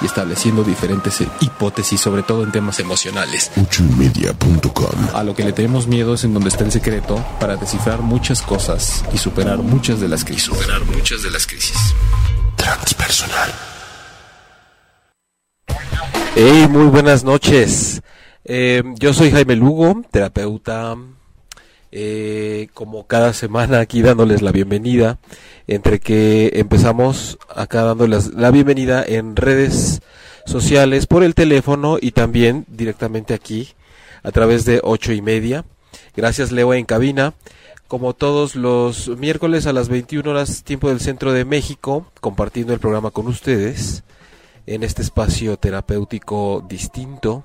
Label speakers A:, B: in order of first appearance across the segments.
A: Y estableciendo diferentes hipótesis, sobre todo en temas emocionales. A lo que le tenemos miedo es en donde está el secreto para descifrar muchas cosas y superar muchas de las crisis. superar muchas de las crisis.
B: Transpersonal.
C: Hey, muy buenas noches. Eh, yo soy Jaime Lugo, terapeuta. Eh, como cada semana aquí dándoles la bienvenida, entre que empezamos acá dándoles la bienvenida en redes sociales por el teléfono y también directamente aquí a través de ocho y media. Gracias Leo en cabina. Como todos los miércoles a las 21 horas tiempo del centro de México, compartiendo el programa con ustedes en este espacio terapéutico distinto,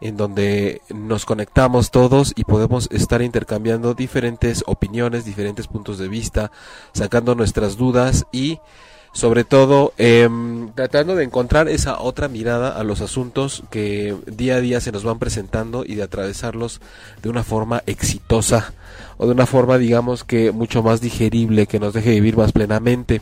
C: en donde nos conectamos todos y podemos estar intercambiando diferentes opiniones, diferentes puntos de vista, sacando nuestras dudas y sobre todo em, tratando de encontrar esa otra mirada a los asuntos que día a día se nos van presentando y de atravesarlos de una forma exitosa o de una forma digamos que mucho más digerible que nos deje vivir más plenamente.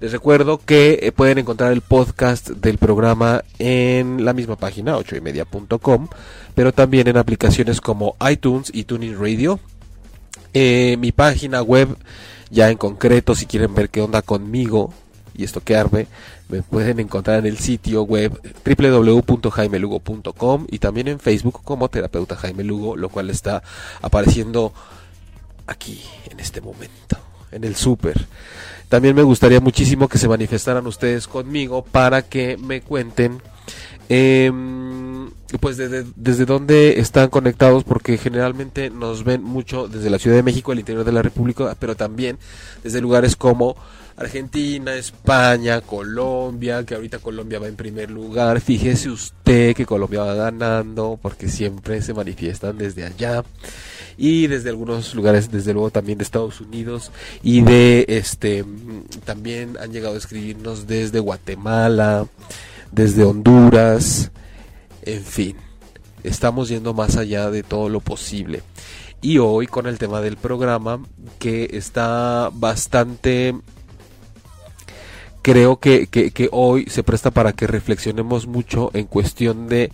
C: Les recuerdo que eh, pueden encontrar el podcast del programa en la misma página, 8ymedia.com, pero también en aplicaciones como iTunes y Tuning Radio. Eh, mi página web, ya en concreto, si quieren ver qué onda conmigo y estoquearme, me pueden encontrar en el sitio web www.jaimelugo.com y también en Facebook como terapeuta Jaime Lugo, lo cual está apareciendo aquí en este momento, en el súper. También me gustaría muchísimo que se manifestaran ustedes conmigo para que me cuenten em, pues desde, desde dónde están conectados porque generalmente nos ven mucho desde la Ciudad de México, el interior de la República, pero también desde lugares como Argentina, España, Colombia, que ahorita Colombia va en primer lugar. Fíjese usted que Colombia va ganando porque siempre se manifiestan desde allá y desde algunos lugares, desde luego también de Estados Unidos y de este también han llegado a escribirnos desde Guatemala, desde Honduras, en fin, estamos yendo más allá de todo lo posible. Y hoy con el tema del programa que está bastante creo que, que, hoy se presta para que reflexionemos mucho en cuestión de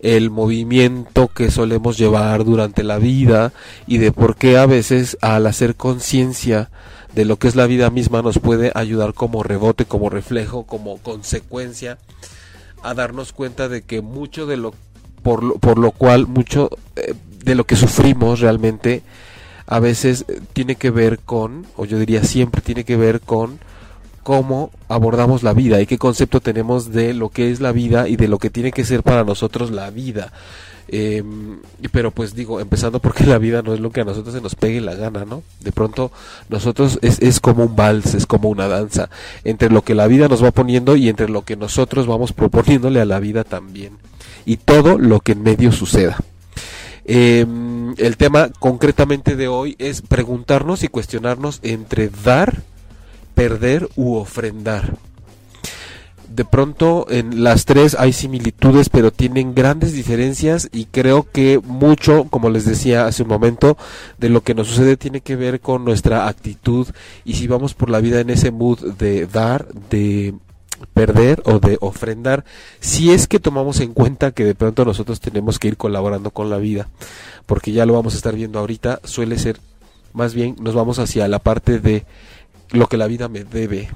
C: el movimiento que solemos llevar durante la vida y de por qué a veces al hacer conciencia de lo que es la vida misma nos puede ayudar como rebote, como reflejo, como consecuencia a darnos cuenta de que mucho de lo por lo, por lo cual mucho eh, de lo que sufrimos realmente a veces eh, tiene que ver con, o yo diría siempre tiene que ver con cómo abordamos la vida y qué concepto tenemos de lo que es la vida y de lo que tiene que ser para nosotros la vida. Eh, pero pues digo, empezando porque la vida no es lo que a nosotros se nos pegue la gana, ¿no? De pronto nosotros es, es como un vals, es como una danza, entre lo que la vida nos va poniendo y entre lo que nosotros vamos proponiéndole a la vida también. Y todo lo que en medio suceda. Eh, el tema concretamente de hoy es preguntarnos y cuestionarnos entre dar, perder u ofrendar. De pronto en las tres hay similitudes, pero tienen grandes diferencias y creo que mucho, como les decía hace un momento, de lo que nos sucede tiene que ver con nuestra actitud y si vamos por la vida en ese mood de dar, de perder o de ofrendar, si es que tomamos en cuenta que de pronto nosotros tenemos que ir colaborando con la vida, porque ya lo vamos a estar viendo ahorita, suele ser más bien nos vamos hacia la parte de lo que la vida me debe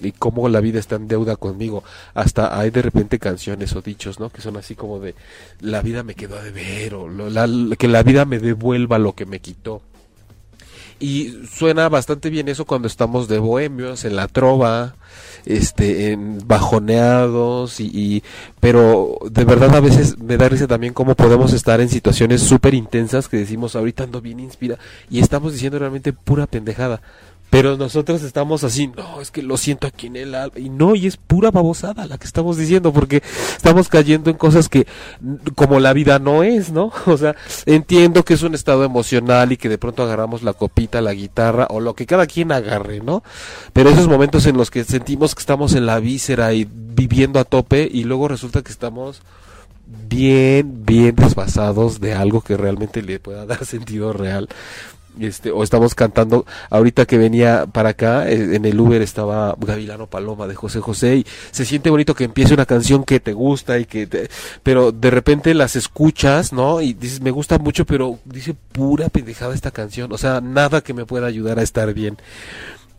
C: y cómo la vida está en deuda conmigo. Hasta hay de repente canciones o dichos, ¿no? Que son así como de la vida me quedó a deber o la- que la vida me devuelva lo que me quitó. y suena bastante bien eso cuando estamos de bohemios en la trova, este, en bajoneados y, y pero de verdad a veces me da risa también cómo podemos estar en situaciones súper intensas que decimos ahorita ando bien inspira y estamos diciendo realmente pura pendejada pero nosotros estamos así, no, es que lo siento aquí en el alma. Y no, y es pura babosada la que estamos diciendo, porque estamos cayendo en cosas que, como la vida no es, ¿no? O sea, entiendo que es un estado emocional y que de pronto agarramos la copita, la guitarra, o lo que cada quien agarre, ¿no? Pero esos momentos en los que sentimos que estamos en la víscera y viviendo a tope, y luego resulta que estamos bien, bien desfasados de algo que realmente le pueda dar sentido real este, o estamos cantando, ahorita que venía para acá, eh, en el Uber estaba Gavilano Paloma de José José y se siente bonito que empiece una canción que te gusta y que pero de repente las escuchas, ¿no? Y dices, me gusta mucho, pero dice pura pendejada esta canción, o sea, nada que me pueda ayudar a estar bien.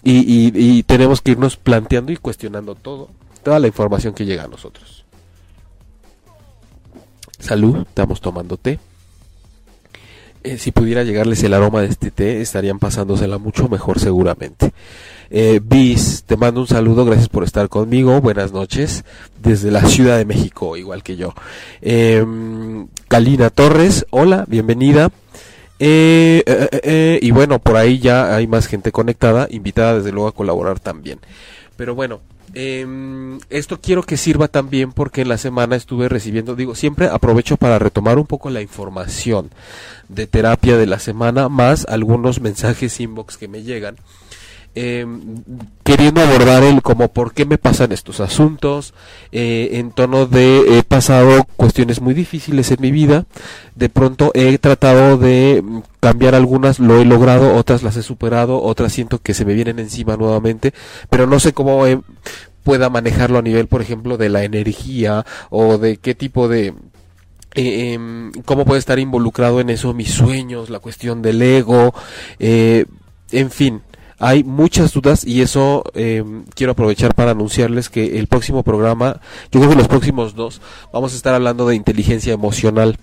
C: Y, y tenemos que irnos planteando y cuestionando todo, toda la información que llega a nosotros. Salud, estamos tomando té. Eh, si pudiera llegarles el aroma de este té, estarían pasándosela mucho mejor seguramente. Eh, Bis, te mando un saludo, gracias por estar conmigo, buenas noches, desde la Ciudad de México, igual que yo. Eh, Kalina Torres, hola, bienvenida. Eh, eh, eh, y bueno, por ahí ya hay más gente conectada, invitada desde luego a colaborar también. Pero bueno, eh, esto quiero que sirva también porque en la semana estuve recibiendo, digo, siempre aprovecho para retomar un poco la información de terapia de la semana, más algunos mensajes inbox que me llegan. Eh, queriendo abordar el como por qué me pasan estos asuntos eh, en tono de he pasado cuestiones muy difíciles en mi vida de pronto he tratado de cambiar algunas lo he logrado otras las he superado otras siento que se me vienen encima nuevamente pero no sé cómo eh, pueda manejarlo a nivel por ejemplo de la energía o de qué tipo de eh, em, cómo puede estar involucrado en eso mis sueños, la cuestión del ego, eh, en fin, hay muchas dudas y eso eh, quiero aprovechar para anunciarles que el próximo programa, yo creo que los próximos dos, vamos a estar hablando de inteligencia emocional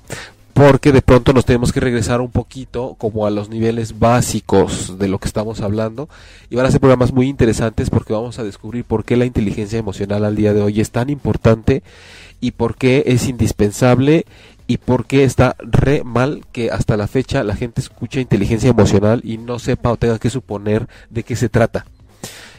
C: porque de pronto nos tenemos que regresar un poquito como a los niveles básicos de lo que estamos hablando y van a ser programas muy interesantes porque vamos a descubrir por qué la inteligencia emocional al día de hoy es tan importante y por qué es indispensable y por qué está re mal que hasta la fecha la gente escucha inteligencia emocional y no sepa o tenga que suponer de qué se trata.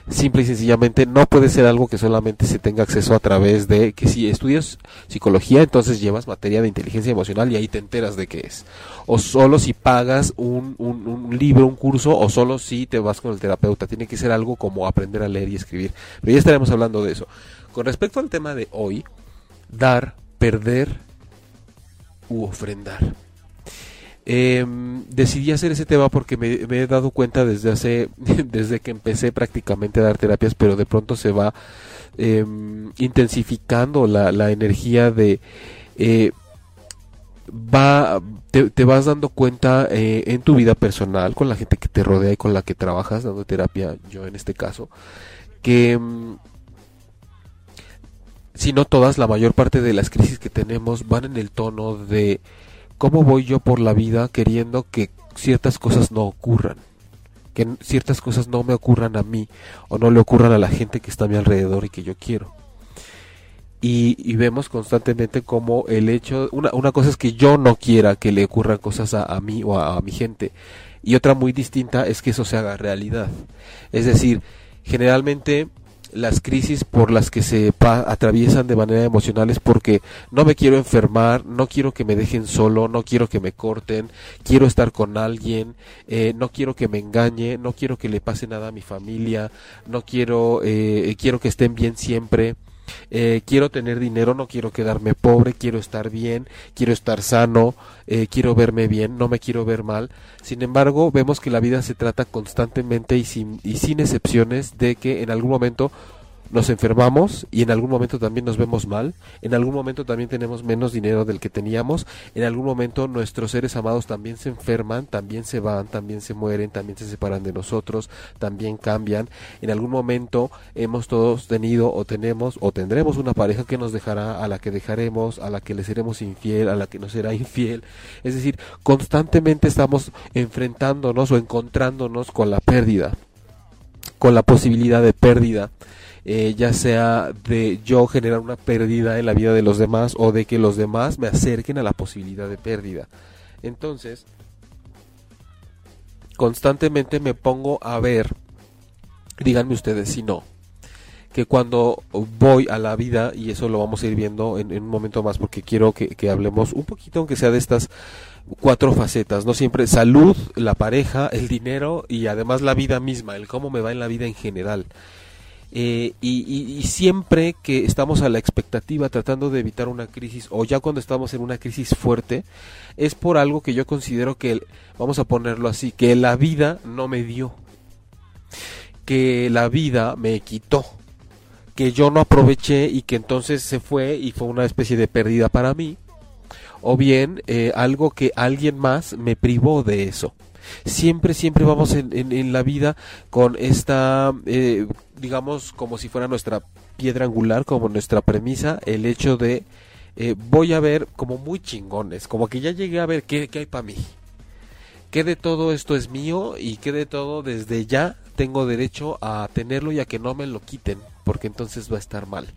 C: Simple y sencillamente no puede ser algo que solamente se tenga acceso a través de que si estudias psicología entonces llevas materia de inteligencia emocional y ahí te enteras de qué es. O solo si pagas un, un, un libro, un curso o solo si te vas con el terapeuta. Tiene que ser algo como aprender a leer y escribir. Pero ya estaremos hablando de eso. Con respecto al tema de hoy, dar, perder ofrendar. Eh, decidí hacer ese tema porque me, he dado cuenta desde hace, desde que empecé prácticamente a dar terapias, pero de pronto se va eh, intensificando la, la, energía de eh, va te, vas dando cuenta eh, en tu vida personal con la gente que te rodea y con la que trabajas dando terapia yo en este caso que mm, si no todas la mayor parte de las crisis que tenemos van en el tono de ¿Cómo voy yo por la vida queriendo que ciertas cosas no ocurran? Que ciertas cosas no me ocurran a mí o no le ocurran a la gente que está a mi alrededor y que yo quiero. Y, y vemos constantemente como el hecho, una, una, cosa es que yo no quiera que le ocurran cosas a, a mí o a, a mi gente. Y otra muy distinta es que eso se haga realidad. Es decir, generalmente las crisis por las que se atraviesan de manera emocional es porque no me quiero enfermar, no quiero que me dejen solo, no quiero que me corten, quiero estar con alguien, eh, no quiero que me engañe, no quiero que le pase nada a mi familia, no quiero, eh, quiero que estén bien siempre. Eh, quiero tener dinero, no quiero quedarme pobre, quiero estar bien, quiero estar sano, eh, quiero verme bien, no me quiero ver mal. Sin embargo, vemos que la vida se trata constantemente y sin, y sin excepciones de que en algún momento nos enfermamos y en algún momento también nos vemos mal, en algún momento también tenemos menos dinero del que teníamos, en algún momento nuestros seres amados también se enferman, también se van, también se mueren, también se separan de nosotros, también cambian, en algún momento hemos todos tenido o tenemos o tendremos una pareja que nos dejará, a la que dejaremos, a la que le seremos infiel, a la que nos será infiel, es decir, constantemente estamos enfrentándonos o encontrándonos con la pérdida con la posibilidad de pérdida eh, ya sea de yo generar una pérdida en la vida de los demás o de que los demás me acerquen a la posibilidad de pérdida. Entonces, constantemente me pongo a ver, díganme ustedes si no, que cuando voy a la vida, y eso lo vamos a ir viendo en, un momento más porque quiero que, que, hablemos un poquito, aunque sea de estas cuatro facetas, no siempre salud, la pareja, el dinero y además la vida misma, el cómo me va en la vida en general. Eh, y, siempre que estamos a la expectativa tratando de evitar una crisis o ya cuando estamos en una crisis fuerte es por algo que yo considero que vamos a ponerlo así que la vida no me dio que la vida me quitó que yo no aproveché y que entonces se fue y fue una especie de pérdida para mí o bien eh, algo que alguien más me privó de eso siempre siempre vamos en, en, la vida con esta eh, digamos, como si fuera nuestra piedra angular, como nuestra premisa, el hecho de eh, voy a ver como muy chingones, como que ya llegué a ver qué, qué hay para mí. qué de todo esto es mío y qué de todo desde ya tengo derecho a tenerlo y a que no me lo quiten, porque entonces va a estar mal.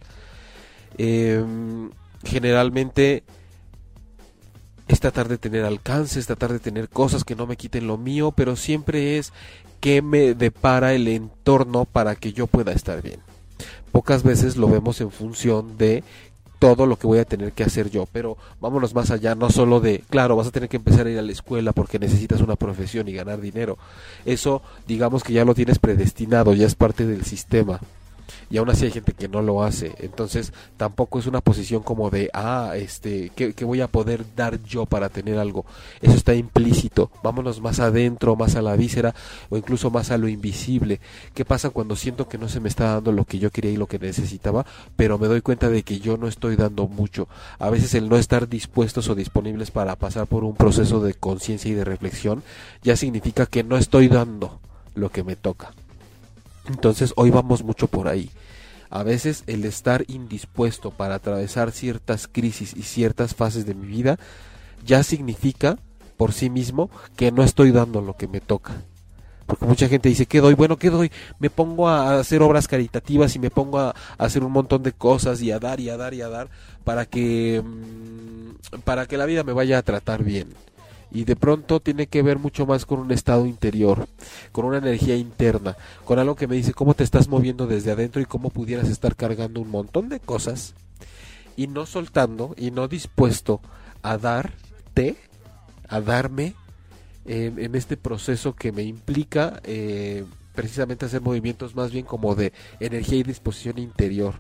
C: Em, generalmente es tratar de tener alcance, es tratar de tener cosas que no me quiten lo mío, pero siempre es que me depara el entorno para que yo pueda estar bien. Pocas veces lo vemos en función de todo lo que voy a tener que hacer yo, pero vámonos más allá, no solo de, claro, vas a tener que empezar a ir a la escuela porque necesitas una profesión y ganar dinero. Eso, digamos que ya lo tienes predestinado, ya es parte del sistema y aún así hay gente que no lo hace. Entonces tampoco es una posición como de, ah, este, ¿qué, voy a poder dar yo para tener algo? Eso está implícito. Vámonos más adentro, más a la víscera o incluso más a lo invisible. ¿Qué pasa cuando siento que no se me está dando lo que yo quería y lo que necesitaba, pero me doy cuenta de que yo no estoy dando mucho? A veces el no estar dispuestos o disponibles para pasar por un proceso de conciencia y de reflexión ya significa que no estoy dando lo que me toca. Entonces hoy vamos mucho por ahí. A veces el estar indispuesto para atravesar ciertas crisis y ciertas fases de mi vida ya significa por sí mismo que no estoy dando lo que me toca. Porque mucha gente dice, ¿qué doy? Bueno, ¿qué doy? Me pongo a hacer obras caritativas y me pongo a, hacer un montón de cosas y a dar y a dar y a dar para que, mm, para que la vida me vaya a tratar bien y de pronto tiene que ver mucho más con un estado interior, con una energía interna, con algo que me dice cómo te estás moviendo desde adentro y cómo pudieras estar cargando un montón de cosas y no soltando y no dispuesto a darte, a darme en, este proceso que me implica eh, precisamente hacer movimientos más bien como de energía y disposición interior,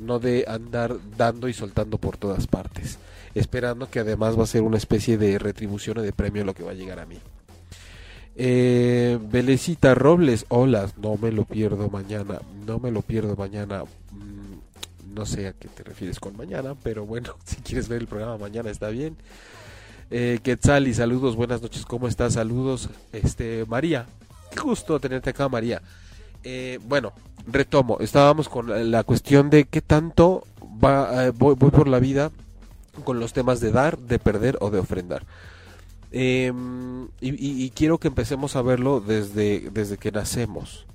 C: no de andar dando y soltando por todas partes esperando que además va a ser una especie de retribución o de premio lo que va a llegar a mí. Eh, Belecita Robles, hola, no me lo pierdo mañana, no me lo pierdo mañana. Mm, no sé a qué te refieres con mañana, pero bueno, si quieres ver el programa mañana está bien. Eh, Quetzal y saludos, buenas noches, ¿cómo estás? Saludos, este María, qué gusto tenerte acá, María. Eh, bueno, retomo, estábamos con la, cuestión de qué tanto va, eh, voy por la vida con los temas de dar, de perder o de ofrendar. Em, y, quiero que empecemos a verlo desde, desde que nacemos,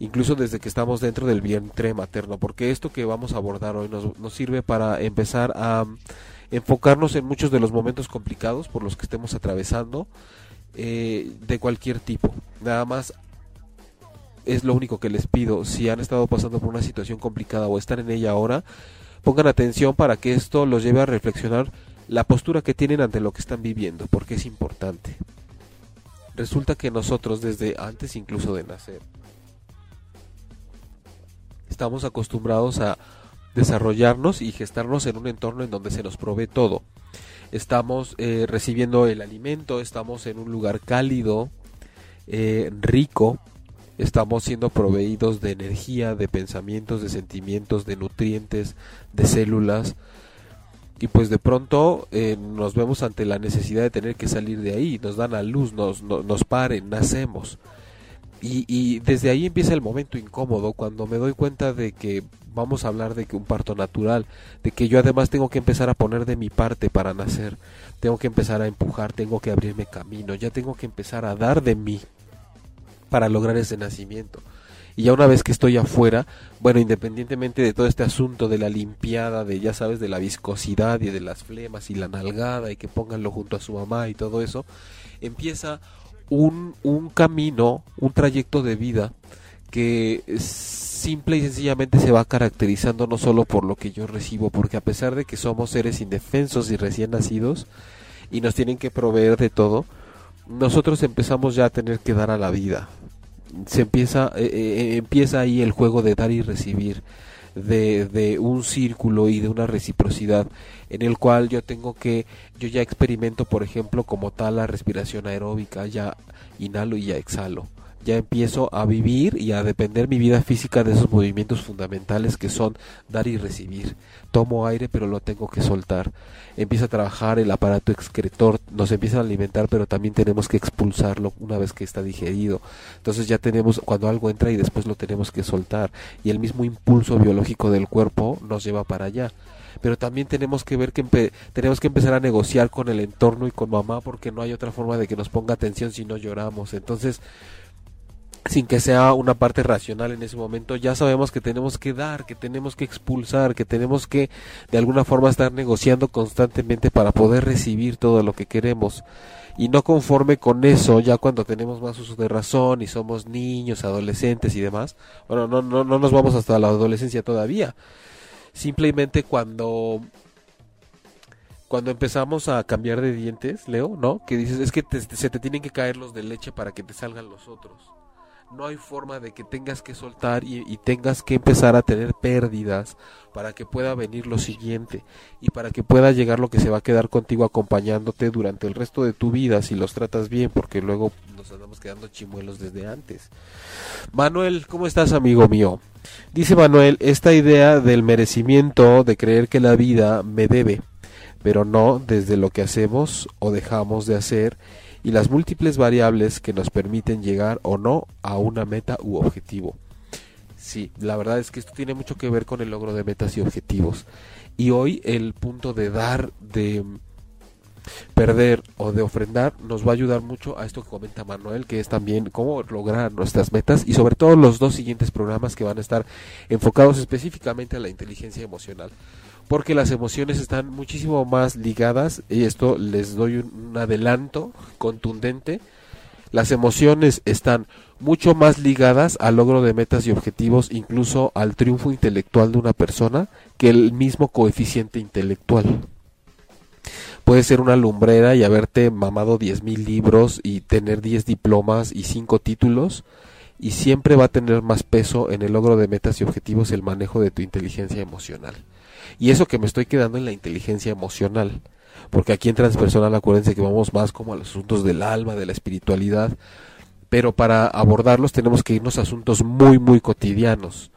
C: incluso desde que estamos dentro del vientre materno, porque esto que vamos a abordar hoy nos, nos sirve para empezar a enfocarnos en muchos de los momentos complicados por los que estemos atravesando eh, de cualquier tipo. Nada más es lo único que les pido. Si han estado pasando por una situación complicada o están en ella ahora, pongan atención para que esto los lleve a reflexionar la postura que tienen ante lo que están viviendo, porque es importante. Resulta que nosotros desde antes incluso de nacer estamos acostumbrados a desarrollarnos y gestarnos en un entorno en donde se nos provee todo. Estamos eh, recibiendo el alimento, estamos en un lugar cálido, eh, rico, estamos siendo proveídos de energía, de pensamientos, de sentimientos, de nutrientes, de células. Y pues de pronto eh, nos vemos ante la necesidad de tener que salir de ahí, nos dan a luz, nos, nos, paren, nacemos. Y, y, desde ahí empieza el momento incómodo cuando me doy cuenta de que vamos a hablar de que un parto natural, de que yo además tengo que empezar a poner de mi parte para nacer, tengo que empezar a empujar, tengo que abrirme camino, ya tengo que empezar a dar de mí para lograr ese nacimiento. Y ya una vez que estoy afuera, bueno, independientemente de todo este asunto de la limpiada, de ya sabes, de la viscosidad y de las flemas y la nalgada y que pónganlo junto a su mamá y todo eso, empieza un, un camino, un trayecto de vida que simple y sencillamente se va caracterizando no solo por lo que yo recibo, porque a pesar de que somos seres indefensos y recién nacidos y nos tienen que proveer de todo, nosotros empezamos ya a tener que dar a la vida. Se empieza, eh, eh, empieza ahí el juego de dar y recibir, de, de un círculo y de una reciprocidad en el cual yo tengo que, yo ya experimento, por ejemplo, como tal la respiración aeróbica, ya inhalo y ya exhalo ya empiezo a vivir y a depender mi vida física de esos movimientos fundamentales que son dar y recibir. Tomo aire pero lo tengo que soltar. Empieza a trabajar el aparato excretor, nos empieza a alimentar pero también tenemos que expulsarlo una vez que está digerido. Entonces ya tenemos cuando algo entra y después lo tenemos que soltar y el mismo impulso biológico del cuerpo nos lleva para allá pero también tenemos que ver que tenemos que empezar a negociar con el entorno y con mamá porque no hay otra forma de que nos ponga atención si no lloramos. Entonces, sin que sea una parte racional en ese momento, ya sabemos que tenemos que dar, que tenemos que expulsar, que tenemos que de alguna forma estar negociando constantemente para poder recibir todo lo que queremos. Y no conforme con eso, ya cuando tenemos más uso de razón y somos niños, adolescentes y demás, bueno, no, no, no nos vamos hasta la adolescencia todavía. Simplemente cuando cuando empezamos a cambiar de dientes, Leo, ¿no? Que dices, es que se te tienen que caer los de leche para que te salgan los otros no hay forma de que tengas que soltar y, tengas que empezar a tener pérdidas para que pueda venir lo siguiente y para que pueda llegar lo que se va a quedar contigo acompañándote durante el resto de tu vida si los tratas bien porque luego nos andamos quedando chimuelos desde antes. Manuel, ¿cómo estás amigo mío? Dice Manuel, esta idea del merecimiento, de creer que la vida me debe, pero no desde lo que hacemos o dejamos de hacer y las múltiples variables que nos permiten llegar o no a una meta u objetivo. Sí, la verdad es que esto tiene mucho que ver con el logro de metas y objetivos. Y hoy el punto de dar, de perder o de ofrendar nos va a ayudar mucho a esto que comenta Manuel, que es también cómo lograr nuestras metas y sobre todo los dos siguientes programas que van a estar enfocados específicamente a la inteligencia emocional porque las emociones están muchísimo más ligadas, y esto les doy un, adelanto contundente, las emociones están mucho más ligadas al logro de metas y objetivos, incluso al triunfo intelectual de una persona, que el mismo coeficiente intelectual. Puede ser una lumbrera y haberte mamado 10.000 libros y tener 10 diplomas y 5 títulos, y siempre va a tener más peso en el logro de metas y objetivos el manejo de tu inteligencia emocional. Y eso que me estoy quedando en la inteligencia emocional. Porque aquí en Transpersonal acuérdense que vamos más como a los asuntos del alma, de la espiritualidad. Pero para abordarlos tenemos que irnos a asuntos muy, muy cotidianos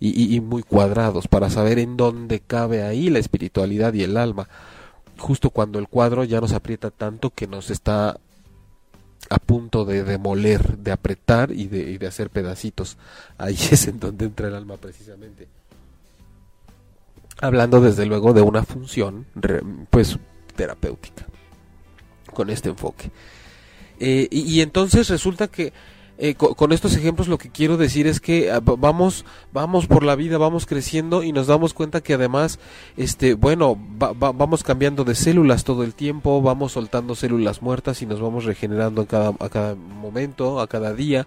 C: y, y muy cuadrados para saber en dónde cabe ahí la espiritualidad y el alma. Justo cuando el cuadro ya nos aprieta tanto que nos está a punto de demoler, de apretar y de, y de hacer pedacitos. Ahí es en donde entra el alma precisamente hablando desde luego de una función pues terapéutica con este enfoque. Eh, y, entonces resulta que eh, con, estos ejemplos lo que quiero decir es que ah, vamos vamos por la vida vamos creciendo y nos damos cuenta que además este bueno vamos cambiando de células todo el tiempo vamos soltando células muertas y nos vamos regenerando en cada a cada momento a cada día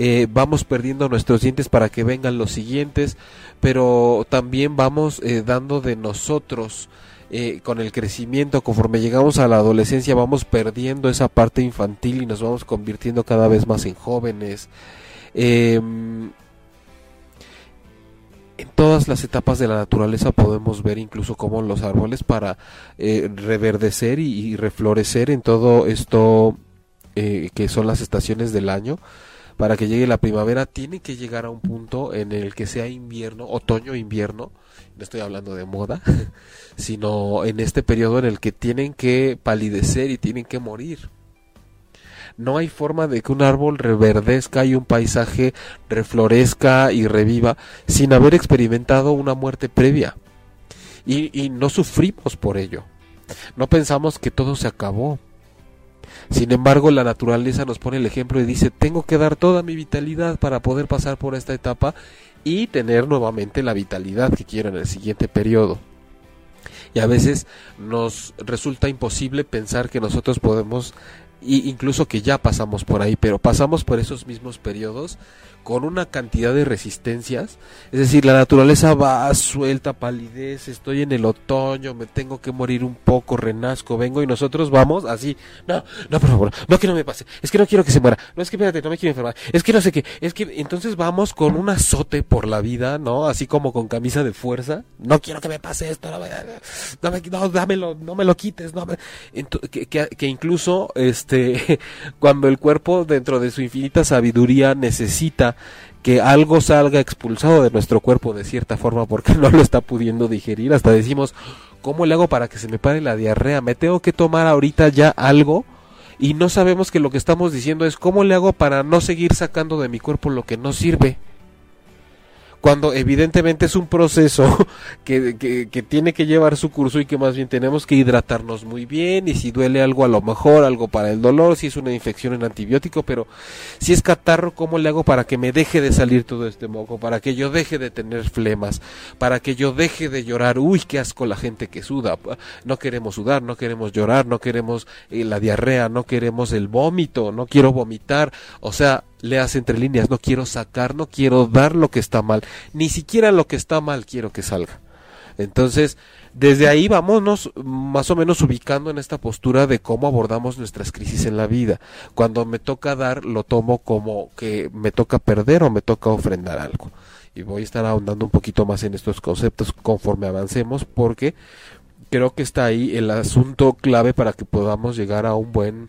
C: eh, vamos perdiendo nuestros dientes para que vengan los siguientes, pero también vamos eh, dando de nosotros eh, con el crecimiento, conforme llegamos a la adolescencia, vamos perdiendo esa parte infantil y nos vamos convirtiendo cada vez más en jóvenes. Em, en todas las etapas de la naturaleza podemos ver incluso cómo los árboles para reverdecer y, reflorecer en todo esto que son las estaciones del año para que llegue la primavera, tiene que llegar a un punto en el que sea invierno, otoño, invierno, no estoy hablando de moda, sino en este periodo en el que tienen que palidecer y tienen que morir. No hay forma de que un árbol reverdezca y un paisaje reflorezca y reviva sin haber experimentado una muerte previa. Y, y no sufrimos por ello. No pensamos que todo se acabó. Sin embargo, la naturaleza nos pone el ejemplo y dice, tengo que dar toda mi vitalidad para poder pasar por esta etapa y tener nuevamente la vitalidad que quiero en el siguiente periodo. Y a veces nos resulta imposible pensar que nosotros podemos, y incluso que ya pasamos por ahí, pero pasamos por esos mismos periodos con una cantidad de resistencias. Es decir, la naturaleza va suelta, palidez, estoy en el otoño, me tengo que morir un poco, renazco, vengo y nosotros vamos así. No, no, por favor, no que no me pase, es que no quiero que se muera, no es que espérate, no me quiero enfermar, es que no sé qué, es que entonces vamos con un azote por la vida, ¿no? Así como con camisa de fuerza. No quiero que me pase esto, no, me, no, me, no dámelo, no me lo quites, no que, que, que incluso, este, cuando el cuerpo dentro de su infinita sabiduría necesita que algo salga expulsado de nuestro cuerpo de cierta forma porque no lo está pudiendo digerir. Hasta decimos, ¿cómo le hago para que se me pare la diarrea? ¿Me tengo que tomar ahorita ya algo? Y no sabemos que lo que estamos diciendo es, ¿cómo le hago para no seguir sacando de mi cuerpo lo que no sirve? Cuando evidentemente es un proceso que, que, tiene que llevar su curso y que más bien tenemos que hidratarnos muy bien y si duele algo a lo mejor algo para el dolor, si es una infección en antibiótico, pero si es catarro, ¿cómo le hago para que me deje de salir todo este moco? Para que yo deje de tener flemas, para que yo deje de llorar, uy, qué asco la gente que suda, no queremos sudar, no queremos llorar, no queremos eh, la diarrea, no queremos el vómito, no quiero vomitar, o sea, leas entre líneas, no quiero sacar, no quiero dar lo que está mal, ni siquiera lo que está mal quiero que salga. Entonces, desde ahí vámonos más o menos ubicando en esta postura de cómo abordamos nuestras crisis en la vida. Cuando me toca dar, lo tomo como que me toca perder o me toca ofrendar algo. Y voy a estar ahondando un poquito más en estos conceptos conforme avancemos porque creo que está ahí el asunto clave para que podamos llegar a un buen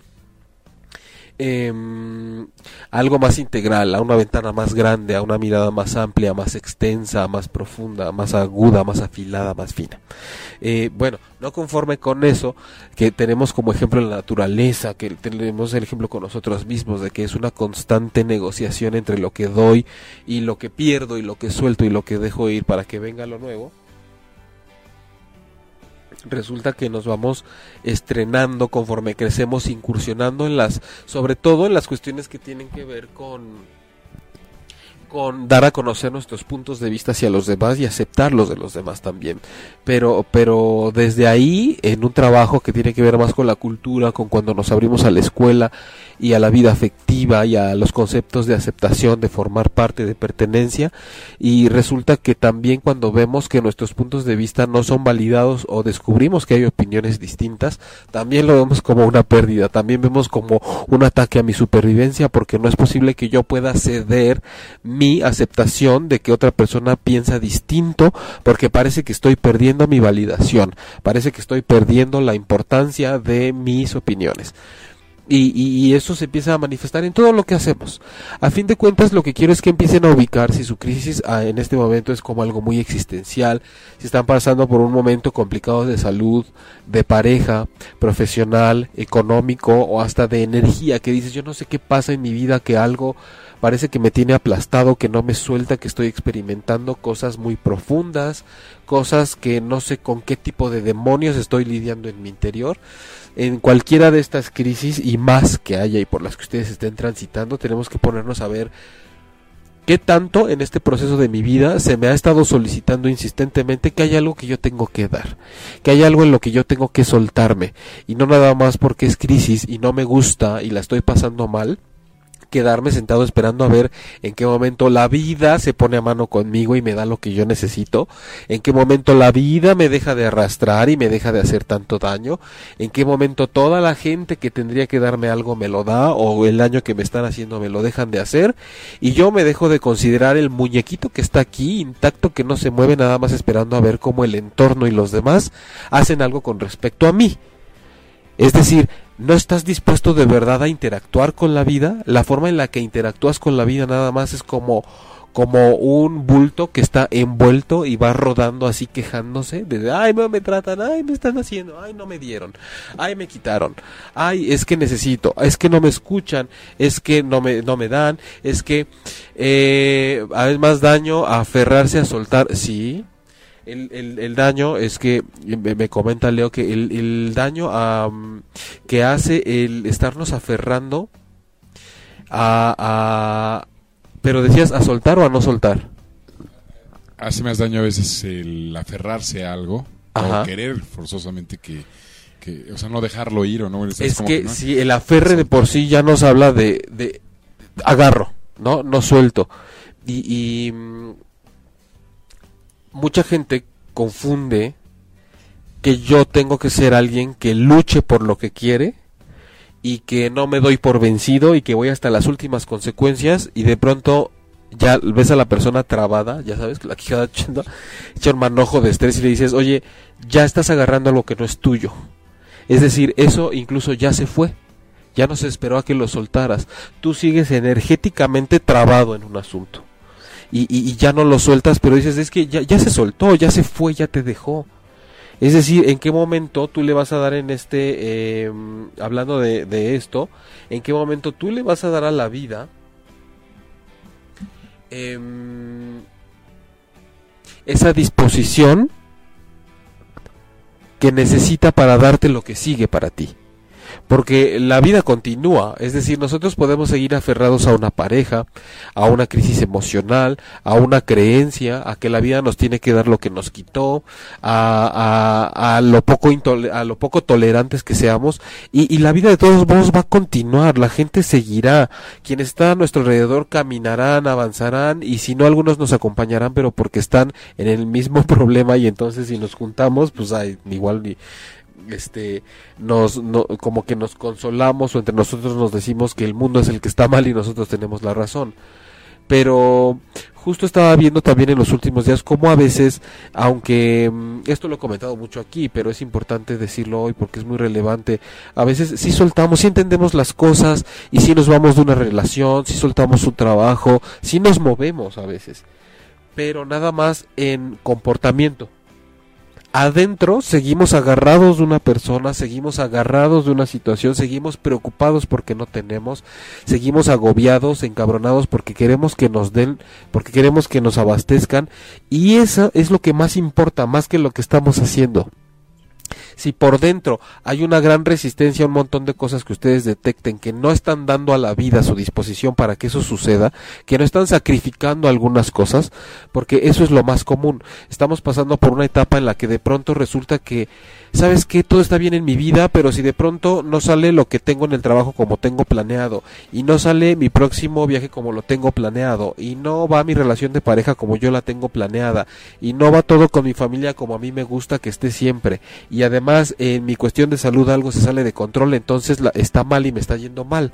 C: eh, algo más integral, a una ventana más grande, a una mirada más amplia, más extensa, más profunda, más aguda, más afilada, más fina. Eh, bueno, no conforme con eso, que tenemos como ejemplo la naturaleza, que tenemos el ejemplo con nosotros mismos, de que es una constante negociación entre lo que doy y lo que pierdo y lo que suelto y lo que dejo ir para que venga lo nuevo resulta que nos vamos estrenando conforme crecemos, incursionando en las, sobre todo en las cuestiones que tienen que ver con con dar a conocer nuestros puntos de vista hacia los demás y aceptar los de los demás también. Pero, pero desde ahí, en un trabajo que tiene que ver más con la cultura, con cuando nos abrimos a la escuela y a la vida afectiva y a los conceptos de aceptación, de formar parte, de pertenencia, y resulta que también cuando vemos que nuestros puntos de vista no son validados o descubrimos que hay opiniones distintas, también lo vemos como una pérdida, también vemos como un ataque a mi supervivencia porque no es posible que yo pueda ceder mi aceptación de que otra persona piensa distinto porque parece que estoy perdiendo mi validación, parece que estoy perdiendo la importancia de mis opiniones. Y, y, eso se empieza a manifestar en todo lo que hacemos. A fin de cuentas, lo que quiero es que empiecen a ubicar si su crisis ah, en este momento es como algo muy existencial, si están pasando por un momento complicado de salud, de pareja, profesional, económico o hasta de energía, que dices, yo no sé qué pasa en mi vida, que algo parece que me tiene aplastado, que no me suelta, que estoy experimentando cosas muy profundas, cosas que no sé con qué tipo de demonios estoy lidiando en mi interior. En cualquiera de estas crisis y más que haya y por las que ustedes estén transitando, tenemos que ponernos a ver qué tanto en este proceso de mi vida se me ha estado solicitando insistentemente que hay algo que yo tengo que dar, que hay algo en lo que yo tengo que soltarme y no nada más porque es crisis y no me gusta y la estoy pasando mal, quedarme sentado esperando a ver en qué momento la vida se pone a mano conmigo y me da lo que yo necesito, en qué momento la vida me deja de arrastrar y me deja de hacer tanto daño, en qué momento toda la gente que tendría que darme algo me lo da o el daño que me están haciendo me lo dejan de hacer y yo me dejo de considerar el muñequito que está aquí intacto que no se mueve nada más esperando a ver cómo el entorno y los demás hacen algo con respecto a mí Es decir, no estás dispuesto de verdad a interactuar con la vida. La forma en la que interactúas con la vida nada más es como como un bulto que está envuelto y va rodando así quejándose de ay no me tratan, ay me están haciendo, ay no me dieron, ay me quitaron, ay es que necesito, es que no me escuchan, es que no me no me dan, es que eh, hay más daño a aferrarse a soltar, sí, el, el, el, daño es que me, me comenta Leo que el, el daño um, que hace el estarnos aferrando a, a, pero decías a soltar o a no soltar
D: hace más daño a veces el aferrarse a algo Ajá. o querer forzosamente que, que, o sea no dejarlo ir o no
C: es, es que, que ¿no? si el aferre de por sí ya nos habla de, de agarro no no suelto y, y mucha gente confunde que yo tengo que ser alguien que luche por lo que quiere y que no me doy por vencido y que voy hasta las últimas consecuencias y de pronto ya ves a la persona trabada, ya sabes, la quijada echa un manojo de estrés y le dices, oye, ya estás agarrando algo que no es tuyo. Es decir, eso incluso ya se fue, ya no se esperó a que lo soltaras. Tú sigues energéticamente trabado en un asunto y, ya no lo sueltas, pero dices, es que ya, se soltó, ya se fue, ya te dejó. Es decir, ¿en qué momento tú le vas a dar en este, eh, hablando de, esto, en qué momento tú le vas a dar a la vida eh, esa disposición que necesita para darte lo que sigue para ti? Porque la vida continúa, es decir, nosotros podemos seguir aferrados a una pareja, a una crisis emocional, a una creencia, a que la vida nos tiene que dar lo que nos quitó, a, a, a lo poco a lo poco tolerantes que seamos, y, y, la vida de todos modos va a continuar, la gente seguirá, quienes están a nuestro alrededor caminarán, avanzarán, y si no algunos nos acompañarán, pero porque están en el mismo problema y entonces si nos juntamos, pues hay igual este nos no, como que nos consolamos o entre nosotros nos decimos que el mundo es el que está mal y nosotros tenemos la razón. Pero justo estaba viendo también en los últimos días cómo a veces, aunque esto lo he comentado mucho aquí, pero es importante decirlo hoy porque es muy relevante, a veces sí soltamos, sí entendemos las cosas y sí nos vamos de una relación, sí soltamos un trabajo, sí nos movemos a veces, pero nada más en comportamiento adentro seguimos agarrados de una persona, seguimos agarrados de una situación, seguimos preocupados porque no tenemos, seguimos agobiados, encabronados porque queremos que nos den, porque queremos que nos abastezcan y eso es lo que más importa, más que lo que estamos haciendo. Si por dentro hay una gran resistencia a un montón de cosas que ustedes detecten que no están dando a la vida su disposición para que eso suceda, que no están sacrificando algunas cosas, porque eso es lo más común. Estamos pasando por una etapa en la que de pronto resulta que sabes que todo está bien en mi vida, pero si de pronto no sale lo que tengo en el trabajo como tengo planeado, y no sale mi próximo viaje como lo tengo planeado, y no va mi relación de pareja como yo la tengo planeada, y no va todo con mi familia como a mí me gusta que esté siempre, y además en mi cuestión de salud algo se sale de control, entonces la, está mal y me está yendo mal.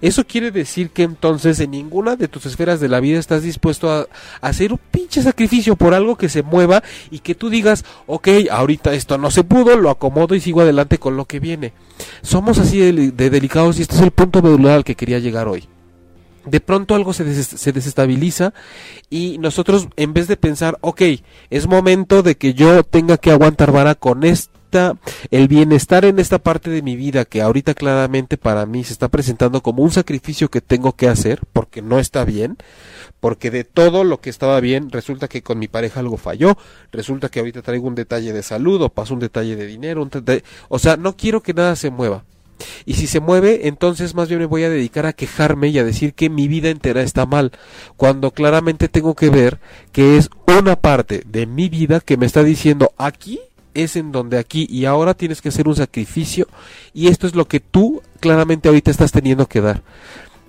C: Eso quiere decir que entonces en ninguna de tus esferas de la vida estás dispuesto a, hacer un pinche sacrificio por algo que se mueva y que tú digas, ok, ahorita esto no se pudo, lo acomodo y sigo adelante con lo que viene. Somos así de, de delicados y este es el punto medular al que quería llegar hoy de pronto algo se, se, desestabiliza y nosotros en vez de pensar, ok, es momento de que yo tenga que aguantar vara con esta, el bienestar en esta parte de mi vida que ahorita claramente para mí se está presentando como un sacrificio que tengo que hacer porque no está bien, porque de todo lo que estaba bien resulta que con mi pareja algo falló, resulta que ahorita traigo un detalle de salud o paso un detalle de dinero, un detalle, o sea, no quiero que nada se mueva. Y si se mueve, entonces más bien me voy a dedicar a quejarme y a decir que mi vida entera está mal, cuando claramente tengo que ver que es una parte de mi vida que me está diciendo aquí es en donde aquí y ahora tienes que hacer un sacrificio y esto es lo que tú claramente ahorita estás teniendo que dar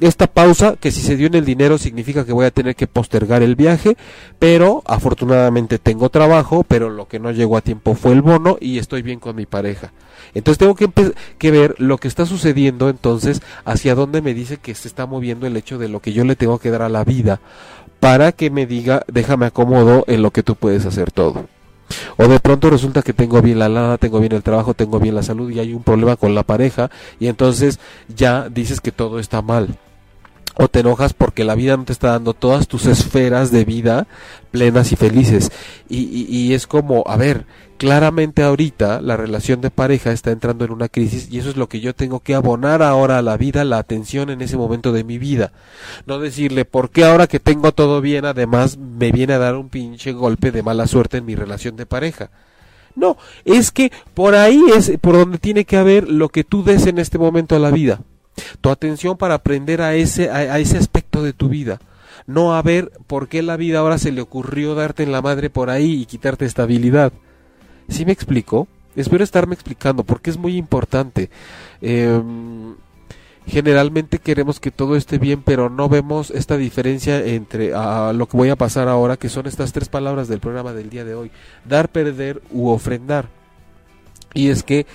C: esta pausa, que si se dio en el dinero significa que voy a tener que postergar el viaje, pero afortunadamente tengo trabajo, pero lo que no llegó a tiempo fue el bono y estoy bien con mi pareja. Entonces tengo que, ver lo que está sucediendo entonces, hacia dónde me dice que se está moviendo el hecho de lo que yo le tengo que dar a la vida, para que me diga, déjame acomodo en lo que tú puedes hacer todo. O de pronto resulta que tengo bien la lana, tengo bien el trabajo, tengo bien la salud y hay un problema con la pareja y entonces ya dices que todo está mal. O te enojas porque la vida no te está dando todas tus esferas de vida plenas y felices. Y, es como, a ver, claramente ahorita la relación de pareja está entrando en una crisis y eso es lo que yo tengo que abonar ahora a la vida, la atención en ese momento de mi vida. No decirle, ¿por qué ahora que tengo todo bien además me viene a dar un pinche golpe de mala suerte en mi relación de pareja? No, es que por ahí es por donde tiene que haber lo que tú des en este momento a la vida tu atención para aprender a ese, a, ese aspecto de tu vida. No a ver por qué la vida ahora se le ocurrió darte en la madre por ahí y quitarte estabilidad. ¿Sí me explico? Espero estarme explicando porque es muy importante. Em, generalmente queremos que todo esté bien, pero no vemos esta diferencia entre lo que voy a pasar ahora, que son estas tres palabras del programa del día de hoy: dar, perder u ofrendar. Y es que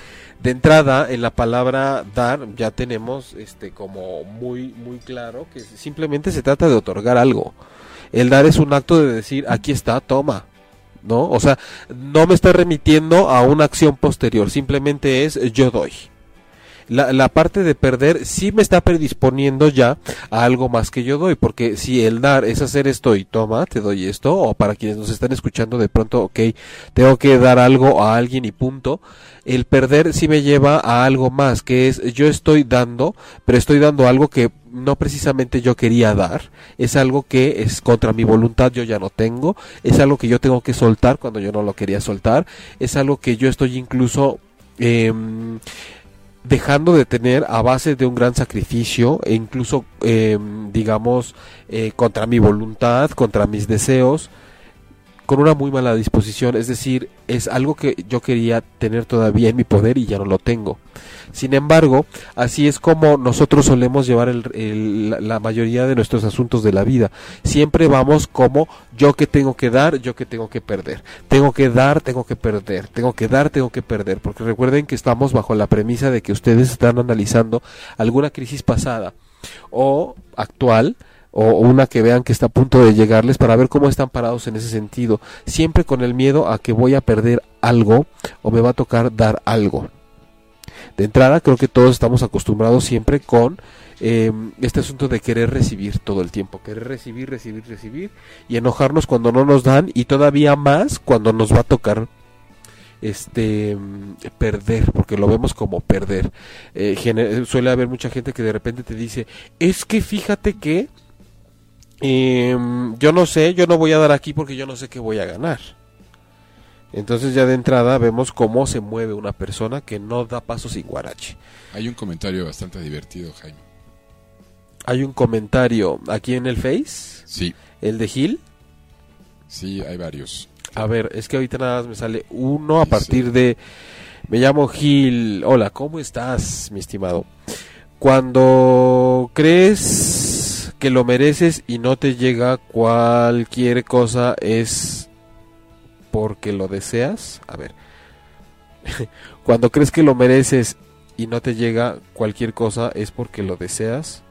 C: de entrada en la palabra dar ya tenemos este como muy muy claro que simplemente se trata de otorgar algo. El dar es un acto de decir, aquí está, toma. ¿No? O sea, no me está remitiendo a una acción posterior, simplemente es yo doy la, la parte de perder sí me está predisponiendo ya a algo más que yo doy, porque si el dar es hacer esto y toma, te doy esto, o para quienes nos están escuchando de pronto, ok, tengo que dar algo a alguien y punto, el perder sí me lleva a algo más, que es yo estoy dando, pero estoy dando algo que no precisamente yo quería dar, es algo que es contra mi voluntad, yo ya no tengo, es algo que yo tengo que soltar cuando yo no lo quería soltar, es algo que yo estoy incluso eh, dejando de tener a base de un gran sacrificio e incluso, em, digamos, eh, contra mi voluntad, contra mis deseos, con una muy mala disposición, es decir, es algo que yo quería tener todavía en mi poder y ya no lo tengo. Sin embargo, así es como nosotros solemos llevar la mayoría de nuestros asuntos de la vida. Siempre vamos como yo que tengo que dar, yo que tengo que perder. Tengo que dar, tengo que perder. Tengo que dar, tengo que perder. Porque recuerden que estamos bajo la premisa de que ustedes están analizando alguna crisis pasada o actual o una que vean que está a punto de llegarles para ver cómo están parados en ese sentido, siempre con el miedo a que voy a perder algo o me va a tocar dar algo. De entrada, creo que todos estamos acostumbrados siempre con eh, este asunto de querer recibir todo el tiempo, querer recibir, recibir, recibir y enojarnos cuando no nos dan y todavía más cuando nos va a tocar este perder porque lo vemos como perder eh, suele haber mucha gente que de repente te dice es que fíjate que Em, yo no sé, yo no voy a dar aquí porque yo no sé qué voy a ganar. Entonces ya de entrada vemos cómo se mueve una persona que no da paso sin guarache.
D: Hay un comentario bastante divertido, Jaime.
C: Hay un comentario aquí en el Face.
D: Sí.
C: ¿El de Gil?
D: Sí, hay varios.
C: A ver, es que ahorita nada más me sale uno a partir de... Me llamo Gil. Hola, ¿cómo estás, mi estimado? Cuando crees que lo mereces y no te llega cualquier cosa es porque lo deseas. A ver, cuando crees que lo mereces y no te llega cualquier cosa es porque lo deseas.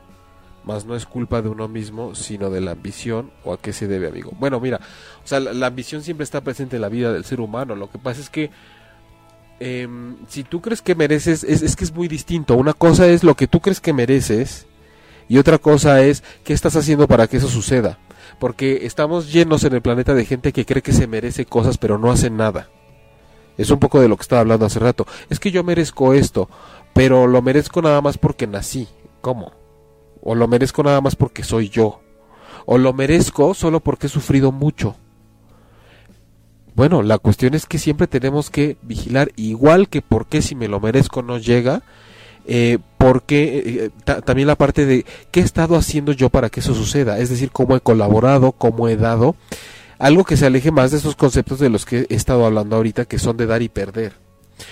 C: Más no es culpa de uno mismo, sino de la ambición o a qué se debe, amigo. Bueno, mira, o sea, la, ambición siempre está presente en la vida del ser humano. Lo que pasa es que em, si tú crees que mereces, es, es que es muy distinto. Una cosa es lo que tú crees que mereces y otra cosa es qué estás haciendo para que eso suceda. Porque estamos llenos en el planeta de gente que cree que se merece cosas pero no hace nada. Es un poco de lo que estaba hablando hace rato. Es que yo merezco esto, pero lo merezco nada más porque nací. ¿Cómo? O lo merezco nada más porque soy yo. O lo merezco solo porque he sufrido mucho. Bueno, la cuestión es que siempre tenemos que vigilar, igual que porque si me lo merezco no llega, eh, porque eh, también la parte de qué he estado haciendo yo para que eso suceda, es decir, cómo he colaborado, cómo he dado, algo que se aleje más de esos conceptos de los que he estado hablando ahorita, que son de dar y perder.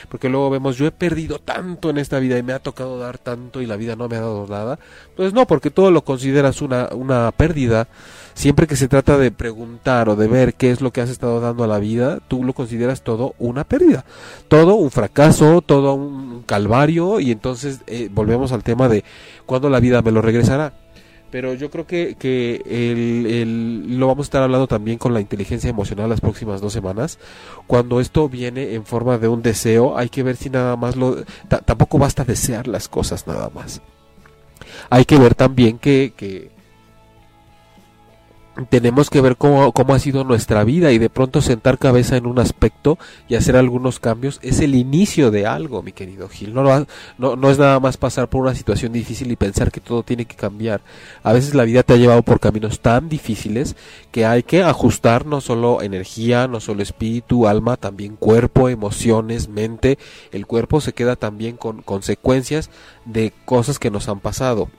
C: Porque luego vemos, yo he perdido tanto en esta vida y me ha tocado dar tanto y la vida no me ha dado nada. Pues no, porque todo lo consideras una, una pérdida siempre que se trata de preguntar o de ver qué es lo que has estado dando a la vida, tú lo consideras todo una pérdida, todo un fracaso, todo un calvario y entonces eh, volvemos al tema de cuándo la vida me lo regresará. pero yo creo que, que el, lo vamos a estar hablando también con la inteligencia emocional las próximas dos semanas. Cuando esto viene en forma de un deseo, hay que ver si nada más lo... tampoco basta desear las cosas nada más. Hay que ver también que, que tenemos que ver cómo, cómo, ha sido nuestra vida y de pronto sentar cabeza en un aspecto y hacer algunos cambios es el inicio de algo, mi querido Gil. No, no, no es nada más pasar por una situación difícil y pensar que todo tiene que cambiar. A veces la vida te ha llevado por caminos tan difíciles que hay que ajustar no solo energía, no solo espíritu, alma, también cuerpo, emociones, mente. El cuerpo se queda también con consecuencias de cosas que nos han pasado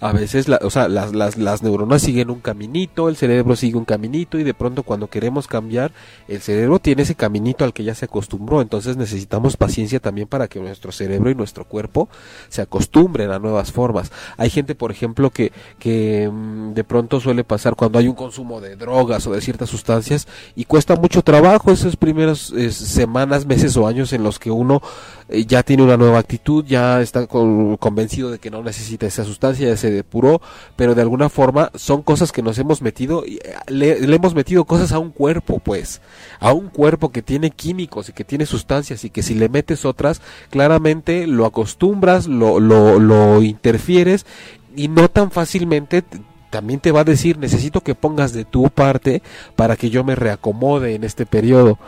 C: a veces o sea, las, las, las, neuronas siguen un caminito, el cerebro sigue un caminito y de pronto cuando queremos cambiar, el cerebro tiene ese caminito al que ya se acostumbró, entonces necesitamos paciencia también para que nuestro cerebro y nuestro cuerpo se acostumbren a nuevas formas. Hay gente, por ejemplo, que, que mm, de pronto suele pasar cuando hay un consumo de drogas o de ciertas sustancias y cuesta mucho trabajo esas primeras semanas, meses o años en los que uno eh, ya tiene una nueva actitud, ya está convencido de que no necesita esa sustancia, ya se depuró, pero de alguna forma son cosas que nos hemos metido, eh, le, le, hemos metido cosas a un cuerpo, pues, a un cuerpo que tiene químicos y que tiene sustancias y que si le metes otras, claramente lo acostumbras, lo, lo, lo interfieres y no tan fácilmente también te va a decir necesito que pongas de tu parte para que yo me reacomode en este periodo.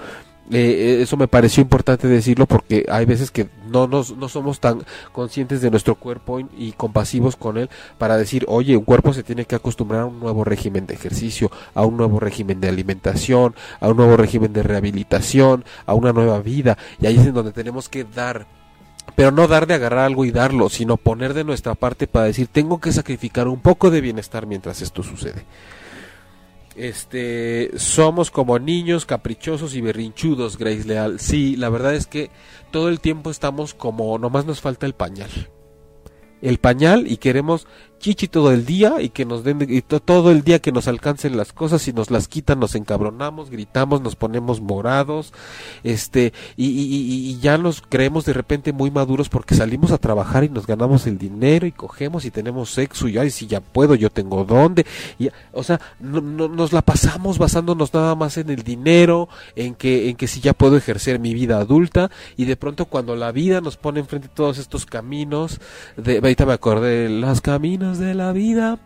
C: Eh, eso me pareció importante decirlo porque hay veces que no, nos, no somos tan conscientes de nuestro cuerpo y, compasivos con él para decir, oye, un cuerpo se tiene que acostumbrar a un nuevo régimen de ejercicio, a un nuevo régimen de alimentación, a un nuevo régimen de rehabilitación, a una nueva vida. Y ahí es en donde tenemos que dar pero no dar de agarrar algo y darlo, sino poner de nuestra parte para decir, tengo que sacrificar un poco de bienestar mientras esto sucede este somos como niños caprichosos y berrinchudos, Grace Leal. Sí, la verdad es que todo el tiempo estamos como nomás nos falta el pañal. El pañal y queremos chichi todo el día y que nos den y todo el día que nos alcancen las cosas y nos las quitan nos encabronamos gritamos nos ponemos morados este y, y, y, ya nos creemos de repente muy maduros porque salimos a trabajar y nos ganamos el dinero y cogemos y tenemos sexo y ya si ya puedo yo tengo dónde y o sea no, nos la pasamos basándonos nada más en el dinero en que en que si ya puedo ejercer mi vida adulta y de pronto cuando la vida nos pone enfrente todos estos caminos de ahorita me acordé los de la vida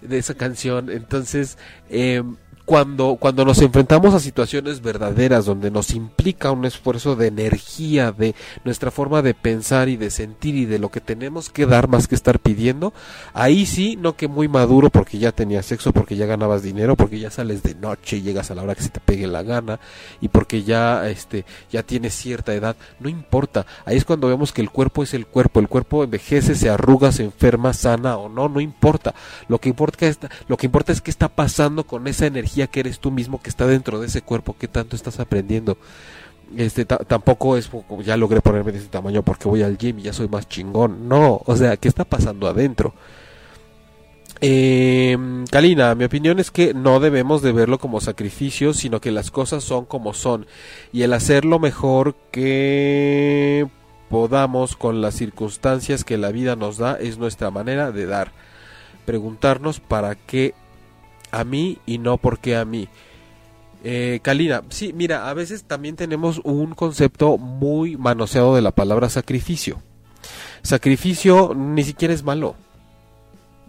C: de esa canción. Entonces, eh, cuando, cuando nos enfrentamos a situaciones verdaderas donde nos implica un esfuerzo de energía, de nuestra forma de pensar y de sentir y de lo que tenemos que dar más que estar pidiendo, ahí sí, no que muy maduro porque ya tenías sexo, porque ya ganabas dinero, porque ya sales de noche y llegas a la hora que se te pegue la gana y porque ya, este, ya tienes cierta edad, no importa, ahí es cuando vemos que el cuerpo es el cuerpo, el cuerpo envejece, se arruga, se enferma, sana o no, no importa, lo que importa es, lo que importa es qué está pasando con esa energía que eres tú mismo que está dentro de ese cuerpo, que tanto estás aprendiendo. Este tampoco es ya logré ponerme de ese tamaño porque voy al gym y ya soy más chingón. No, o sea, ¿qué está pasando adentro? Eh, Kalina, mi opinión es que no debemos de verlo como sacrificio, sino que las cosas son como son y el hacer lo mejor que podamos con las circunstancias que la vida nos da es nuestra manera de dar. Preguntarnos para qué a mí y no porque a mí. Eh, Kalina, sí, mira, a veces también tenemos un concepto muy manoseado de la palabra sacrificio. Sacrificio ni siquiera es malo.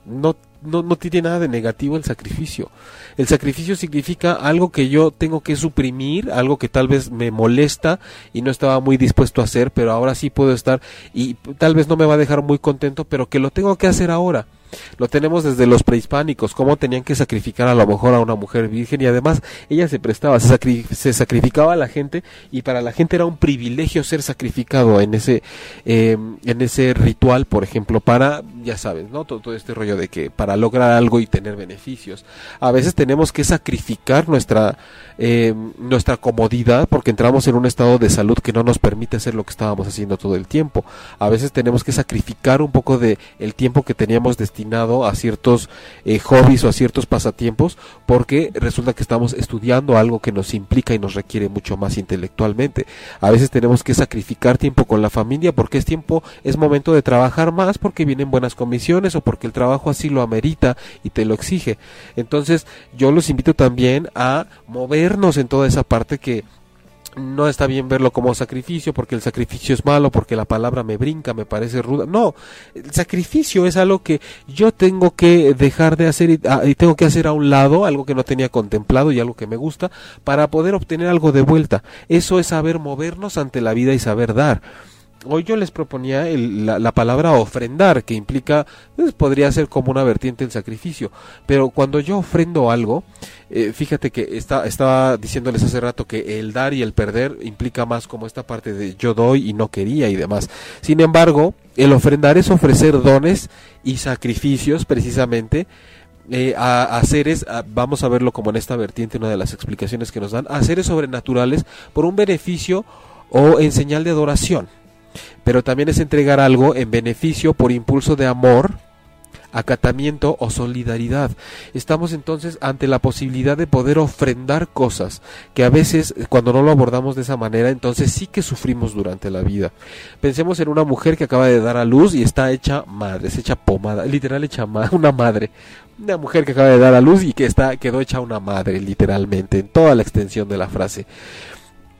C: No, no, no tiene nada de negativo el sacrificio. El sacrificio significa algo que yo tengo que suprimir, algo que tal vez me molesta y no estaba muy dispuesto a hacer, pero ahora sí puedo estar y tal vez no me va a dejar muy contento, pero que lo tengo que hacer ahora. Lo tenemos desde los prehispánicos, cómo tenían que sacrificar a lo mejor a una mujer virgen y además ella se prestaba, se, sacrificaba a la gente y para la gente era un privilegio ser sacrificado en ese, em, en ese ritual, por ejemplo, para, ya sabes, ¿no? Todo, este rollo de que para lograr algo y tener beneficios. A veces tenemos que sacrificar nuestra, em, nuestra comodidad porque entramos en un estado de salud que no nos permite hacer lo que estábamos haciendo todo el tiempo. A veces tenemos que sacrificar un poco de el tiempo que teníamos destinado a ciertos eh, hobbies o a ciertos pasatiempos porque resulta que estamos estudiando algo que nos implica y nos requiere mucho más intelectualmente. A veces tenemos que sacrificar tiempo con la familia porque es tiempo, es momento de trabajar más porque vienen buenas comisiones o porque el trabajo así lo amerita y te lo exige. Entonces yo los invito también a movernos en toda esa parte que no está bien verlo como sacrificio porque el sacrificio es malo, porque la palabra me brinca, me parece ruda. No, el sacrificio es algo que yo tengo que dejar de hacer y, ah, tengo que hacer a un lado, algo que no tenía contemplado y algo que me gusta, para poder obtener algo de vuelta. Eso es saber movernos ante la vida y saber dar hoy yo les proponía la, palabra ofrendar, que implica, pues, podría ser como una vertiente del sacrificio, pero cuando yo ofrendo algo, eh, fíjate que está, estaba diciéndoles hace rato que el dar y el perder implica más como esta parte de yo doy y no quería y demás. Sin embargo, el ofrendar es ofrecer dones y sacrificios precisamente eh, a, a, seres, vamos a verlo como en esta vertiente, una de las explicaciones que nos dan, a seres sobrenaturales por un beneficio o en señal de adoración pero también es entregar algo en beneficio por impulso de amor, acatamiento o solidaridad. Estamos entonces ante la posibilidad de poder ofrendar cosas que a veces cuando no lo abordamos de esa manera, entonces sí que sufrimos durante la vida. Pensemos en una mujer que acaba de dar a luz y está hecha madre, es hecha pomada, literal hecha una madre. Una mujer que acaba de dar a luz y que está quedó hecha una madre, literalmente, en toda la extensión de la frase.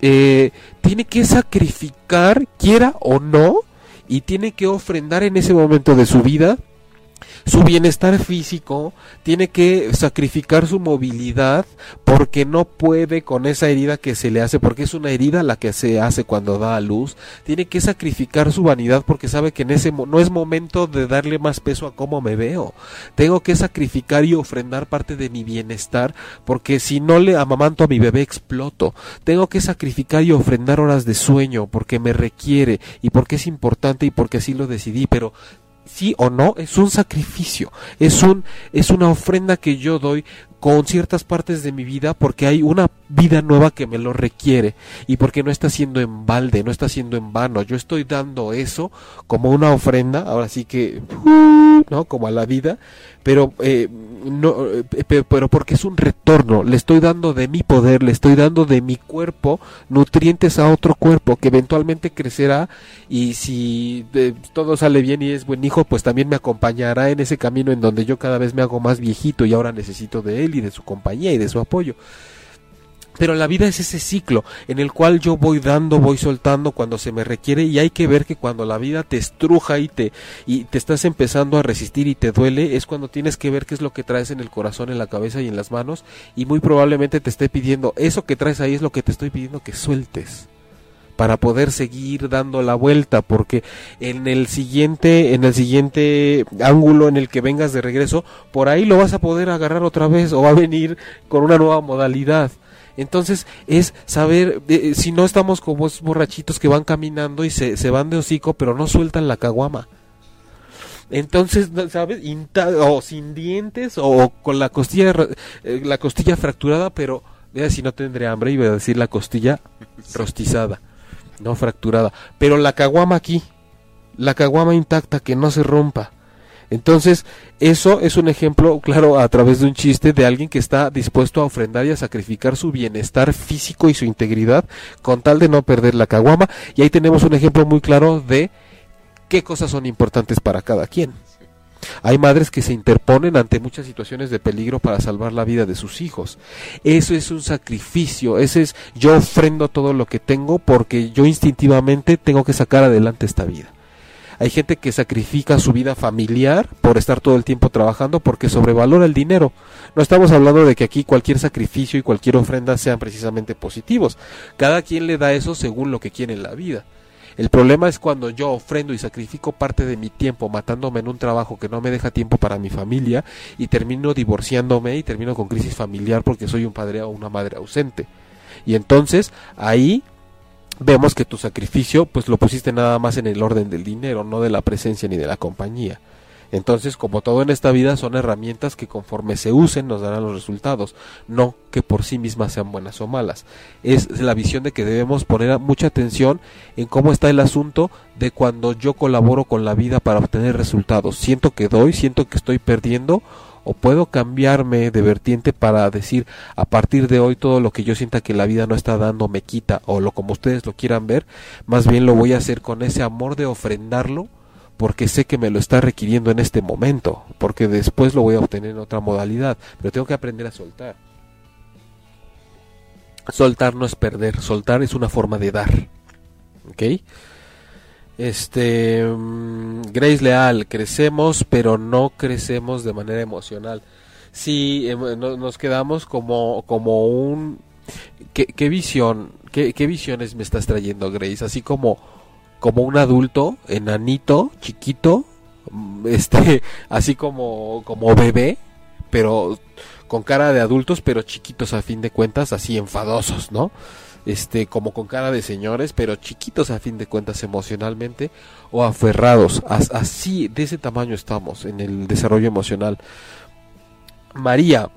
C: Eh, tiene que sacrificar, quiera o no, y tiene que ofrendar en ese momento de su vida su bienestar físico, tiene que sacrificar su movilidad porque no puede con esa herida que se le hace, porque es una herida la que se hace cuando da a luz, tiene que sacrificar su vanidad porque sabe que en ese no es momento de darle más peso a cómo me veo. Tengo que sacrificar y ofrendar parte de mi bienestar porque si no le amamanto a mi bebé exploto. Tengo que sacrificar y ofrendar horas de sueño porque me requiere y porque es importante y porque así lo decidí, pero sí o no, es un sacrificio, es un es una ofrenda que yo doy con ciertas partes de mi vida porque hay una vida nueva que me lo requiere y porque no está siendo en balde, no está siendo en vano. Yo estoy dando eso como una ofrenda, ahora sí que, ¿no? Como a la vida, pero eh, no, eh, pero porque es un retorno. Le estoy dando de mi poder, le estoy dando de mi cuerpo nutrientes a otro cuerpo que eventualmente crecerá y si todo sale bien y es buen hijo, pues también me acompañará en ese camino en donde yo cada vez me hago más viejito y ahora necesito de él y de su compañía y de su apoyo. Pero la vida es ese ciclo en el cual yo voy dando, voy soltando cuando se me requiere y hay que ver que cuando la vida te estruja y te y te estás empezando a resistir y te duele es cuando tienes que ver qué es lo que traes en el corazón, en la cabeza y en las manos y muy probablemente te esté pidiendo eso que traes ahí es lo que te estoy pidiendo que sueltes para poder seguir dando la vuelta porque en el siguiente en el siguiente ángulo en el que vengas de regreso por ahí lo vas a poder agarrar otra vez o va a venir con una nueva modalidad entonces es saber eh, si no estamos como esos borrachitos que van caminando y se, se van de hocico pero no sueltan la caguama entonces, ¿sabes? o sin dientes o con la costilla eh, la costilla fracturada, pero vea si no tendré hambre iba a decir la costilla rostizada no fracturada, pero la caguama aquí, la caguama intacta que no se rompa. Entonces, eso es un ejemplo claro a través de un chiste de alguien que está dispuesto a ofrendar y a sacrificar su bienestar físico y su integridad con tal de no perder la caguama. Y ahí tenemos un ejemplo muy claro de qué cosas son importantes para cada quien. Hay madres que se interponen ante muchas situaciones de peligro para salvar la vida de sus hijos. Eso es un sacrificio, ese es yo ofrendo todo lo que tengo porque yo instintivamente tengo que sacar adelante esta vida. Hay gente que sacrifica su vida familiar por estar todo el tiempo trabajando porque sobrevalora el dinero. No estamos hablando de que aquí cualquier sacrificio y cualquier ofrenda sean precisamente positivos. Cada quien le da eso según lo que quiere en la vida. El problema es cuando yo ofrendo y sacrifico parte de mi tiempo matándome en un trabajo que no me deja tiempo para mi familia y termino divorciándome y termino con crisis familiar porque soy un padre o una madre ausente. Y entonces ahí vemos que tu sacrificio pues lo pusiste nada más en el orden del dinero, no de la presencia ni de la compañía. Entonces, como todo en esta vida, son herramientas que conforme se usen nos darán los resultados, no que por sí mismas sean buenas o malas. Es la visión de que debemos poner mucha atención en cómo está el asunto de cuando yo colaboro con la vida para obtener resultados. Siento que doy, siento que estoy perdiendo o puedo cambiarme de vertiente para decir a partir de hoy todo lo que yo sienta que la vida no está dando me quita o lo como ustedes lo quieran ver, más bien lo voy a hacer con ese amor de ofrendarlo porque sé que me lo está requiriendo en este momento, porque después lo voy a obtener en otra modalidad, pero tengo que aprender a soltar. Soltar no es perder, soltar es una forma de dar. ¿Ok? Este. Mm, Grace Leal, crecemos, pero no crecemos de manera emocional. Sí, em, nos quedamos como, como un. ¿Qué, visión? Qué, ¿Qué visiones me estás trayendo, Grace? Así como como un adulto, enanito, chiquito, mm, este, así como, como bebé, pero con cara de adultos, pero chiquitos a fin de cuentas, así enfadosos, ¿no? Este, como con cara de señores, pero chiquitos a fin de cuentas emocionalmente, o aferrados, así, de ese tamaño estamos en el desarrollo emocional. María,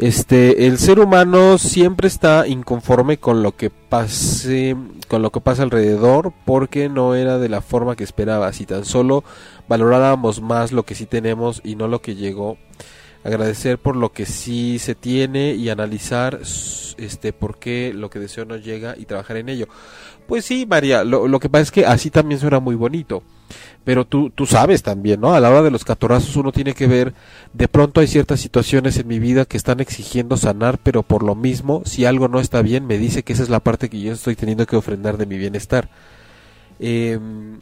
C: este, el ser humano siempre está inconforme con lo que pase, con lo que pasa alrededor, porque no era de la forma que esperaba. Si tan solo valoráramos más lo que sí tenemos y no lo que llegó, agradecer por lo que sí se tiene y analizar, este, por qué lo que deseo no llega y trabajar en ello. Pues sí, María, lo, lo que pasa es que así también suena muy bonito pero tú, tú sabes también, ¿no? A la hora de los catorrazos uno tiene que ver, de pronto hay ciertas situaciones en mi vida que están exigiendo sanar, pero por lo mismo, si algo no está bien, me dice que esa es la parte que yo estoy teniendo que ofrendar de mi bienestar. Em,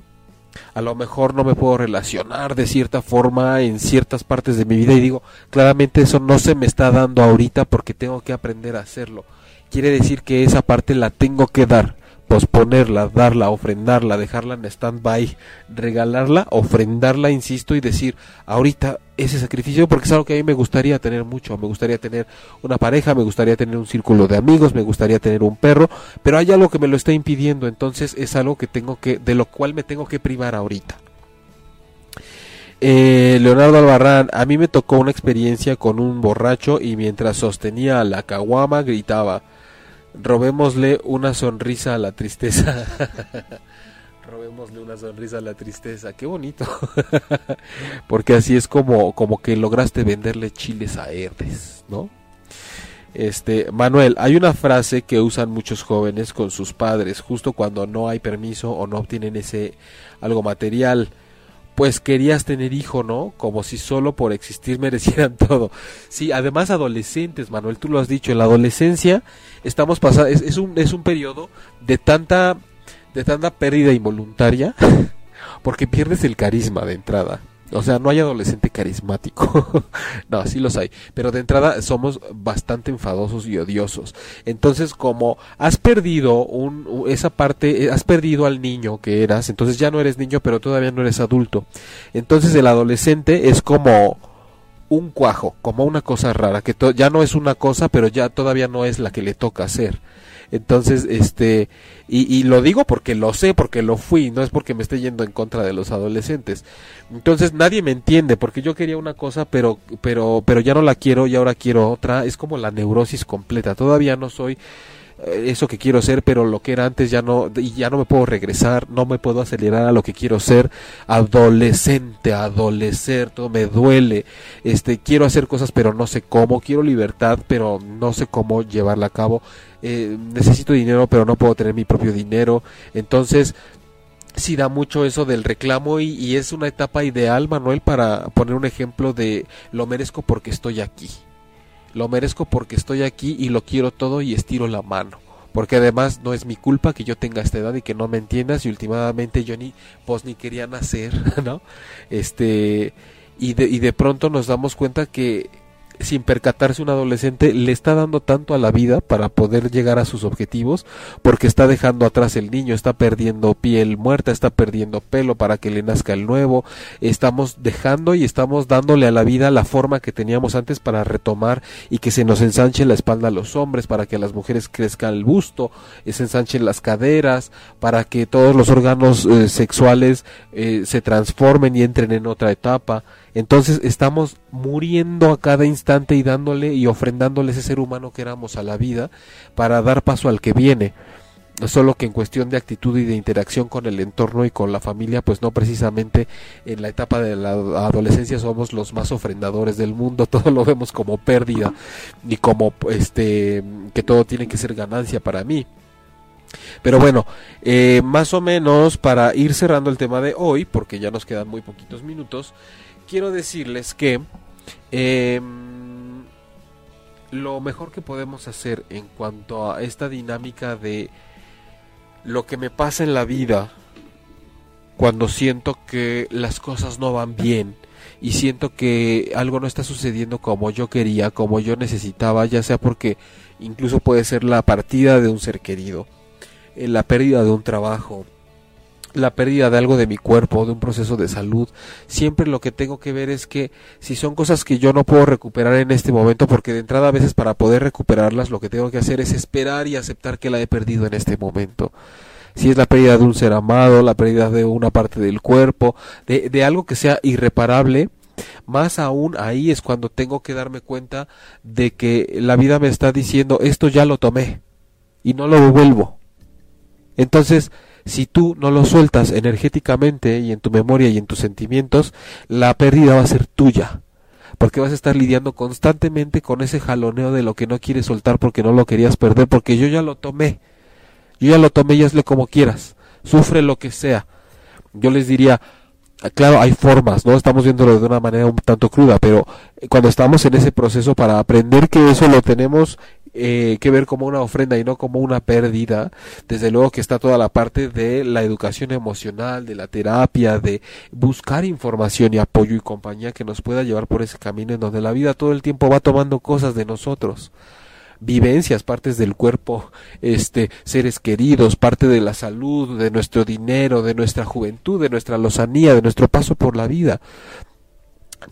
C: a lo mejor no me puedo relacionar de cierta forma en ciertas partes de mi vida y digo, claramente eso no se me está dando ahorita porque tengo que aprender a hacerlo. Quiere decir que esa parte la tengo que dar posponerla, darla, ofrendarla, dejarla en stand-by, regalarla, ofrendarla, insisto, y decir, ahorita ese sacrificio, porque es algo que a mí me gustaría tener mucho, me gustaría tener una pareja, me gustaría tener un círculo de amigos, me gustaría tener un perro, pero hay algo que me lo está impidiendo, entonces es algo que tengo que, de lo cual me tengo que privar ahorita. Eh, Leonardo Albarrán, a mí me tocó una experiencia con un borracho y mientras sostenía la caguama gritaba, robémosle una sonrisa a la tristeza. robémosle una sonrisa a la tristeza. Qué bonito. Porque así es como, como que lograste venderle chiles a Herdes, ¿no? Este, Manuel, hay una frase que usan muchos jóvenes con sus padres justo cuando no hay permiso o no obtienen ese algo material pues querías tener hijo, ¿no? Como si solo por existir merecieran todo. Sí, además adolescentes, Manuel, tú lo has dicho, en la adolescencia estamos pasando, es, es, un, es un periodo de tanta, de tanta pérdida involuntaria, porque pierdes el carisma de entrada. O sea, no hay adolescente carismático. no, sí los hay. Pero de entrada somos bastante enfadosos y odiosos. Entonces, como has perdido un, esa parte, eh, has perdido al niño que eras, entonces ya no eres niño, pero todavía no eres adulto. Entonces el adolescente es como un cuajo, como una cosa rara, que ya no es una cosa, pero ya todavía no es la que le toca hacer. Entonces, este, y, y, lo digo porque lo sé, porque lo fui, no es porque me esté yendo en contra de los adolescentes. Entonces nadie me entiende, porque yo quería una cosa, pero, pero, pero ya no la quiero y ahora quiero otra. Es como la neurosis completa. Todavía no soy eso que quiero ser, pero lo que era antes ya no, y ya no me puedo regresar, no me puedo acelerar a lo que quiero ser, adolescente, adolecer, todo me duele, este, quiero hacer cosas pero no sé cómo, quiero libertad pero no sé cómo llevarla a cabo, eh, necesito dinero pero no puedo tener mi propio dinero, entonces sí da mucho eso del reclamo y, y es una etapa ideal, Manuel, para poner un ejemplo de lo merezco porque estoy aquí. Lo merezco porque estoy aquí y lo quiero todo y estiro la mano. Porque además no es mi culpa que yo tenga esta edad y que no me entiendas y últimamente yo ni pues ni quería nacer, ¿no? Este y de, y de pronto nos damos cuenta que sin percatarse un adolescente le está dando tanto a la vida para poder llegar a sus objetivos porque está dejando atrás el niño, está perdiendo piel muerta, está perdiendo pelo para que le nazca el nuevo, estamos dejando y estamos dándole a la vida la forma que teníamos antes para retomar y que se nos ensanche la espalda a los hombres, para que a las mujeres crezca el busto, eh, se ensanchen las caderas, para que todos los órganos eh, sexuales eh, se transformen y entren en otra etapa. Entonces estamos muriendo a cada instante y dándole y ofrendándole ese ser humano que éramos a la vida para dar paso al que viene. Solo que en cuestión de actitud y de interacción con el entorno y con la familia, pues no precisamente en la etapa de la adolescencia somos los más ofrendadores del mundo, todo lo vemos como pérdida y como este que todo tiene que ser ganancia para mí. Pero bueno, eh, más o menos para ir cerrando el tema de hoy, porque ya nos quedan muy poquitos minutos, quiero decirles que em, lo mejor que podemos hacer en cuanto a esta dinámica de lo que me pasa en la vida cuando siento que las cosas no van bien y siento que algo no está sucediendo como yo quería, como yo necesitaba, ya sea porque incluso puede ser la partida de un ser querido, eh, la pérdida de un trabajo, la pérdida de algo de mi cuerpo, de un proceso de salud, siempre lo que tengo que ver es que si son cosas que yo no puedo recuperar en este momento, porque de entrada a veces para poder recuperarlas lo que tengo que hacer es esperar y aceptar que la he perdido en este momento. Si es la pérdida de un ser amado, la pérdida de una parte del cuerpo, de, de algo que sea irreparable, más aún ahí es cuando tengo que darme cuenta de que la vida me está diciendo esto ya lo tomé y no lo devuelvo. Entonces, si tú no lo sueltas energéticamente y en tu memoria y en tus sentimientos, la pérdida va a ser tuya. Porque vas a estar lidiando constantemente con ese jaloneo de lo que no quieres soltar porque no lo querías perder, porque yo ya lo tomé. Yo ya lo tomé y hazle como quieras. Sufre lo que sea. Yo les diría, claro, hay formas, ¿no? Estamos viéndolo de una manera un tanto cruda, pero cuando estamos en ese proceso para aprender que eso lo tenemos eh, que ver como una ofrenda y no como una pérdida, desde luego que está toda la parte de la educación emocional, de la terapia, de buscar información y apoyo y compañía que nos pueda llevar por ese camino en donde la vida todo el tiempo va tomando cosas de nosotros. Vivencias, partes del cuerpo, este, seres queridos, parte de la salud, de nuestro dinero, de nuestra juventud, de nuestra lozanía, de nuestro paso por la vida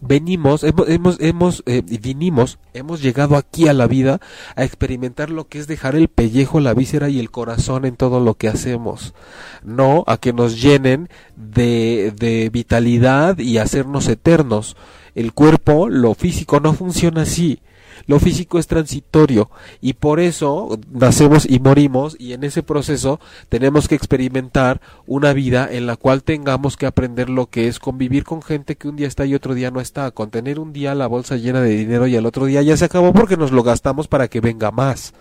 C: venimos, hemos, hemos, hemos eh, vinimos, hemos llegado aquí a la vida a experimentar lo que es dejar el pellejo, la víscera y el corazón en todo lo que hacemos, no a que nos llenen de, de vitalidad y hacernos eternos. El cuerpo, lo físico no funciona así. Lo físico es transitorio y por eso nacemos y morimos y en ese proceso tenemos que experimentar una vida en la cual tengamos que aprender lo que es convivir con gente que un día está y otro día no está, con tener un día la bolsa llena de dinero y al otro día ya se acabó porque nos lo gastamos para que venga más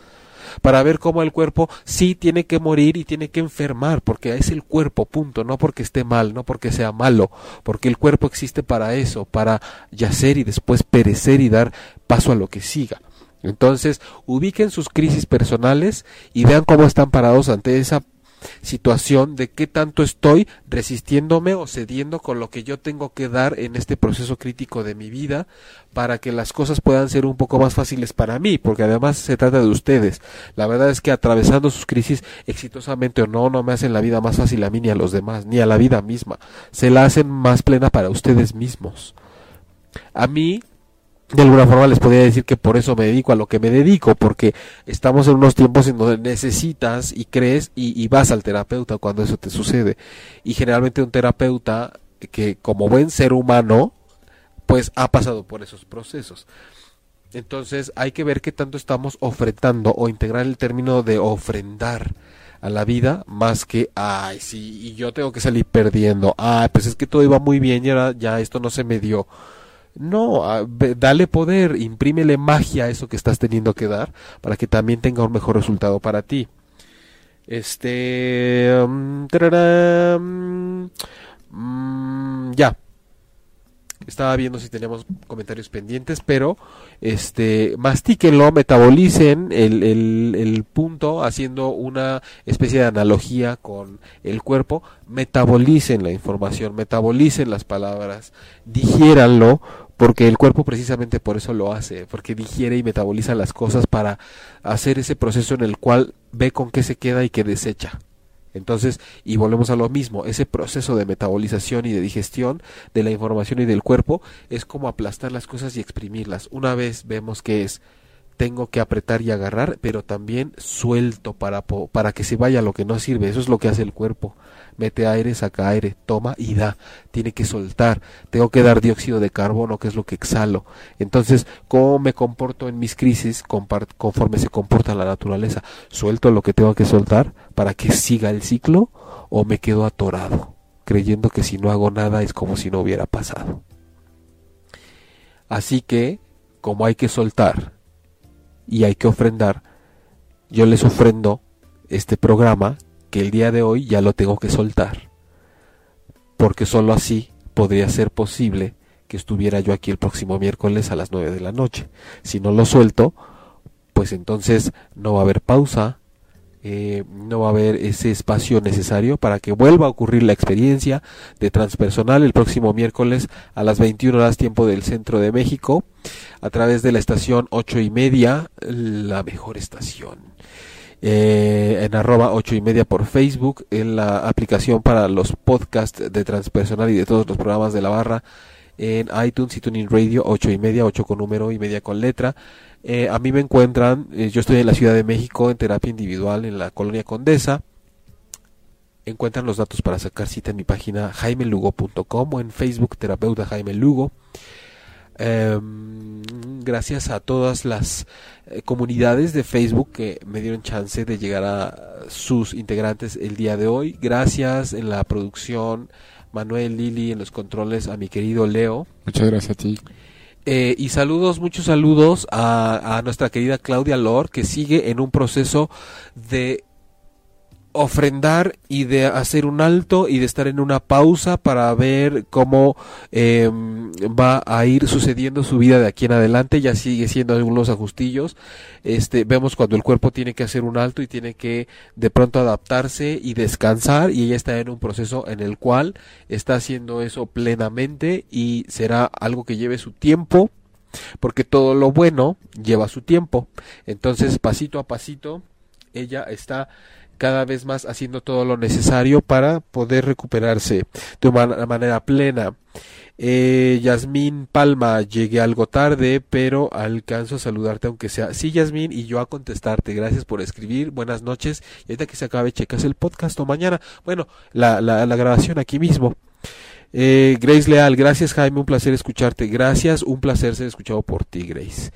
C: para ver cómo el cuerpo sí tiene que morir y tiene que enfermar, porque es el cuerpo, punto, no porque esté mal, no porque sea malo, porque el cuerpo existe para eso, para yacer y después perecer y dar paso a lo que siga. Entonces, ubiquen sus crisis personales y vean cómo están parados ante esa situación de qué tanto estoy resistiéndome o cediendo con lo que yo tengo que dar en este proceso crítico de mi vida para que las cosas puedan ser un poco más fáciles para mí, porque además se trata de ustedes. La verdad es que atravesando sus crisis exitosamente o no, no me hacen la vida más fácil a mí ni a los demás, ni a la vida misma. Se la hacen más plena para ustedes mismos. A mí de alguna forma les podría decir que por eso me dedico a lo que me dedico, porque estamos en unos tiempos en donde necesitas y crees y, vas al terapeuta cuando eso te sucede. Y generalmente un terapeuta que como buen ser humano, pues ha pasado por esos procesos. Entonces hay que ver qué tanto estamos ofrendando o integrar el término de ofrendar a la vida más que, ay, sí, y yo tengo que salir perdiendo, ay, pues es que todo iba muy bien y ahora ya esto no se me dio no, dale poder, imprímele magia a eso que estás teniendo que dar para que también tenga un mejor resultado para ti. Este. Um, mm, ya. Estaba viendo si teníamos comentarios pendientes, pero este mastíquenlo, metabolicen el, el, el, punto haciendo una especie de analogía con el cuerpo, metabolicen la información, metabolicen las palabras, digiéranlo, porque el cuerpo precisamente por eso lo hace, porque digiere y metaboliza las cosas para hacer ese proceso en el cual ve con qué se queda y qué desecha. Entonces, y volvemos a lo mismo, ese proceso de metabolización y de digestión de la información y del cuerpo es como aplastar las cosas y exprimirlas. Una vez vemos que es tengo que apretar y agarrar, pero también suelto para, para que se vaya lo que no sirve. Eso es lo que hace el cuerpo. Mete aire, saca aire, toma y da. Tiene que soltar. Tengo que dar dióxido de carbono, que es lo que exhalo. Entonces, ¿cómo me comporto en mis crisis conforme se comporta la naturaleza? ¿Suelto lo que tengo que soltar para que siga el ciclo o me quedo atorado, creyendo que si no hago nada es como si no hubiera pasado? Así que, como hay que soltar y hay que ofrendar, yo les ofrendo este programa que el día de hoy ya lo tengo que soltar. Porque sólo así podría ser posible que estuviera yo aquí el próximo miércoles a las 9 de la noche. Si no lo suelto, pues entonces no va a haber pausa, eh, no va a haber ese espacio necesario para que vuelva a ocurrir la experiencia de transpersonal el próximo miércoles a las 21 horas tiempo del centro de México a través de la estación ocho y media, la mejor estación. Eh, en arroba ocho y media por Facebook, en la aplicación para los podcasts de transpersonal y de todos los programas de la barra en iTunes y Tuning Radio ocho y media, ocho con número y media con letra eh, a mí me encuentran, eh, yo estoy en la Ciudad de México en terapia individual en la colonia Condesa. Encuentran los datos para sacar cita en mi página jaimelugo.com o en Facebook terapeuta Jaime Lugo. Em, gracias a todas las eh, comunidades de Facebook que me dieron chance de llegar a sus integrantes el día de hoy. Gracias en la producción Manuel Lili en los controles a mi querido Leo.
D: Muchas gracias a ti.
C: Eh, y saludos, muchos saludos a, a, nuestra querida Claudia Lor, que sigue en un proceso de ofrendar y de hacer un alto y de estar en una pausa para ver cómo eh, va a ir sucediendo su vida de aquí en adelante. Ya sigue siendo algunos ajustillos. Este vemos cuando el cuerpo tiene que hacer un alto y tiene que de pronto adaptarse y descansar y ella está en un proceso en el cual está haciendo eso plenamente y será algo que lleve su tiempo porque todo lo bueno lleva su tiempo. Entonces pasito a pasito ella está cada vez más haciendo todo lo necesario para poder recuperarse de una manera plena. Eh, Yasmín Palma, llegué algo tarde, pero alcanzo a saludarte aunque sea. Sí, Yasmín, y yo a contestarte. Gracias por escribir. Buenas noches. Y ahorita que se acabe, checas el podcast o mañana. Bueno, la, la, la grabación aquí mismo. Eh, Grace Leal, gracias Jaime, un placer escucharte. Gracias, un placer ser escuchado por ti, Grace.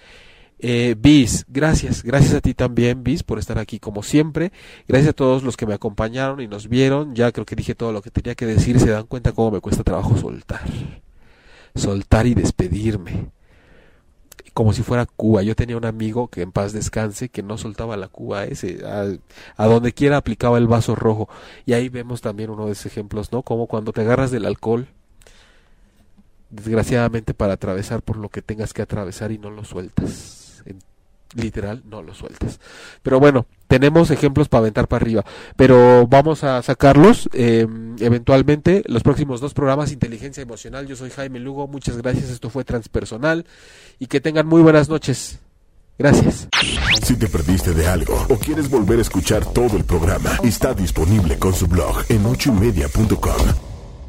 C: Eh, Bis, gracias, gracias a ti también, Bis, por estar aquí como siempre. Gracias a todos los que me acompañaron y nos vieron. Ya creo que dije todo lo que tenía que decir. Se dan cuenta cómo me cuesta trabajo soltar. Soltar y despedirme. Como si fuera Cuba. Yo tenía un amigo que en paz descanse, que no soltaba la Cuba ese. A, a donde quiera aplicaba el vaso rojo. Y ahí vemos también uno de esos ejemplos, ¿no? Como cuando te agarras del alcohol desgraciadamente para atravesar por lo que tengas que atravesar y no lo sueltas literal no lo sueltas. Pero bueno, tenemos ejemplos para aventar para arriba, pero vamos a sacarlos eh, eventualmente. Los próximos dos programas, Inteligencia Emocional. Yo soy Jaime Lugo, muchas gracias. Esto fue Transpersonal y que tengan muy buenas noches. Gracias.
B: Si te perdiste de algo o quieres volver a escuchar todo el programa, está disponible con su blog en ochoymedia.com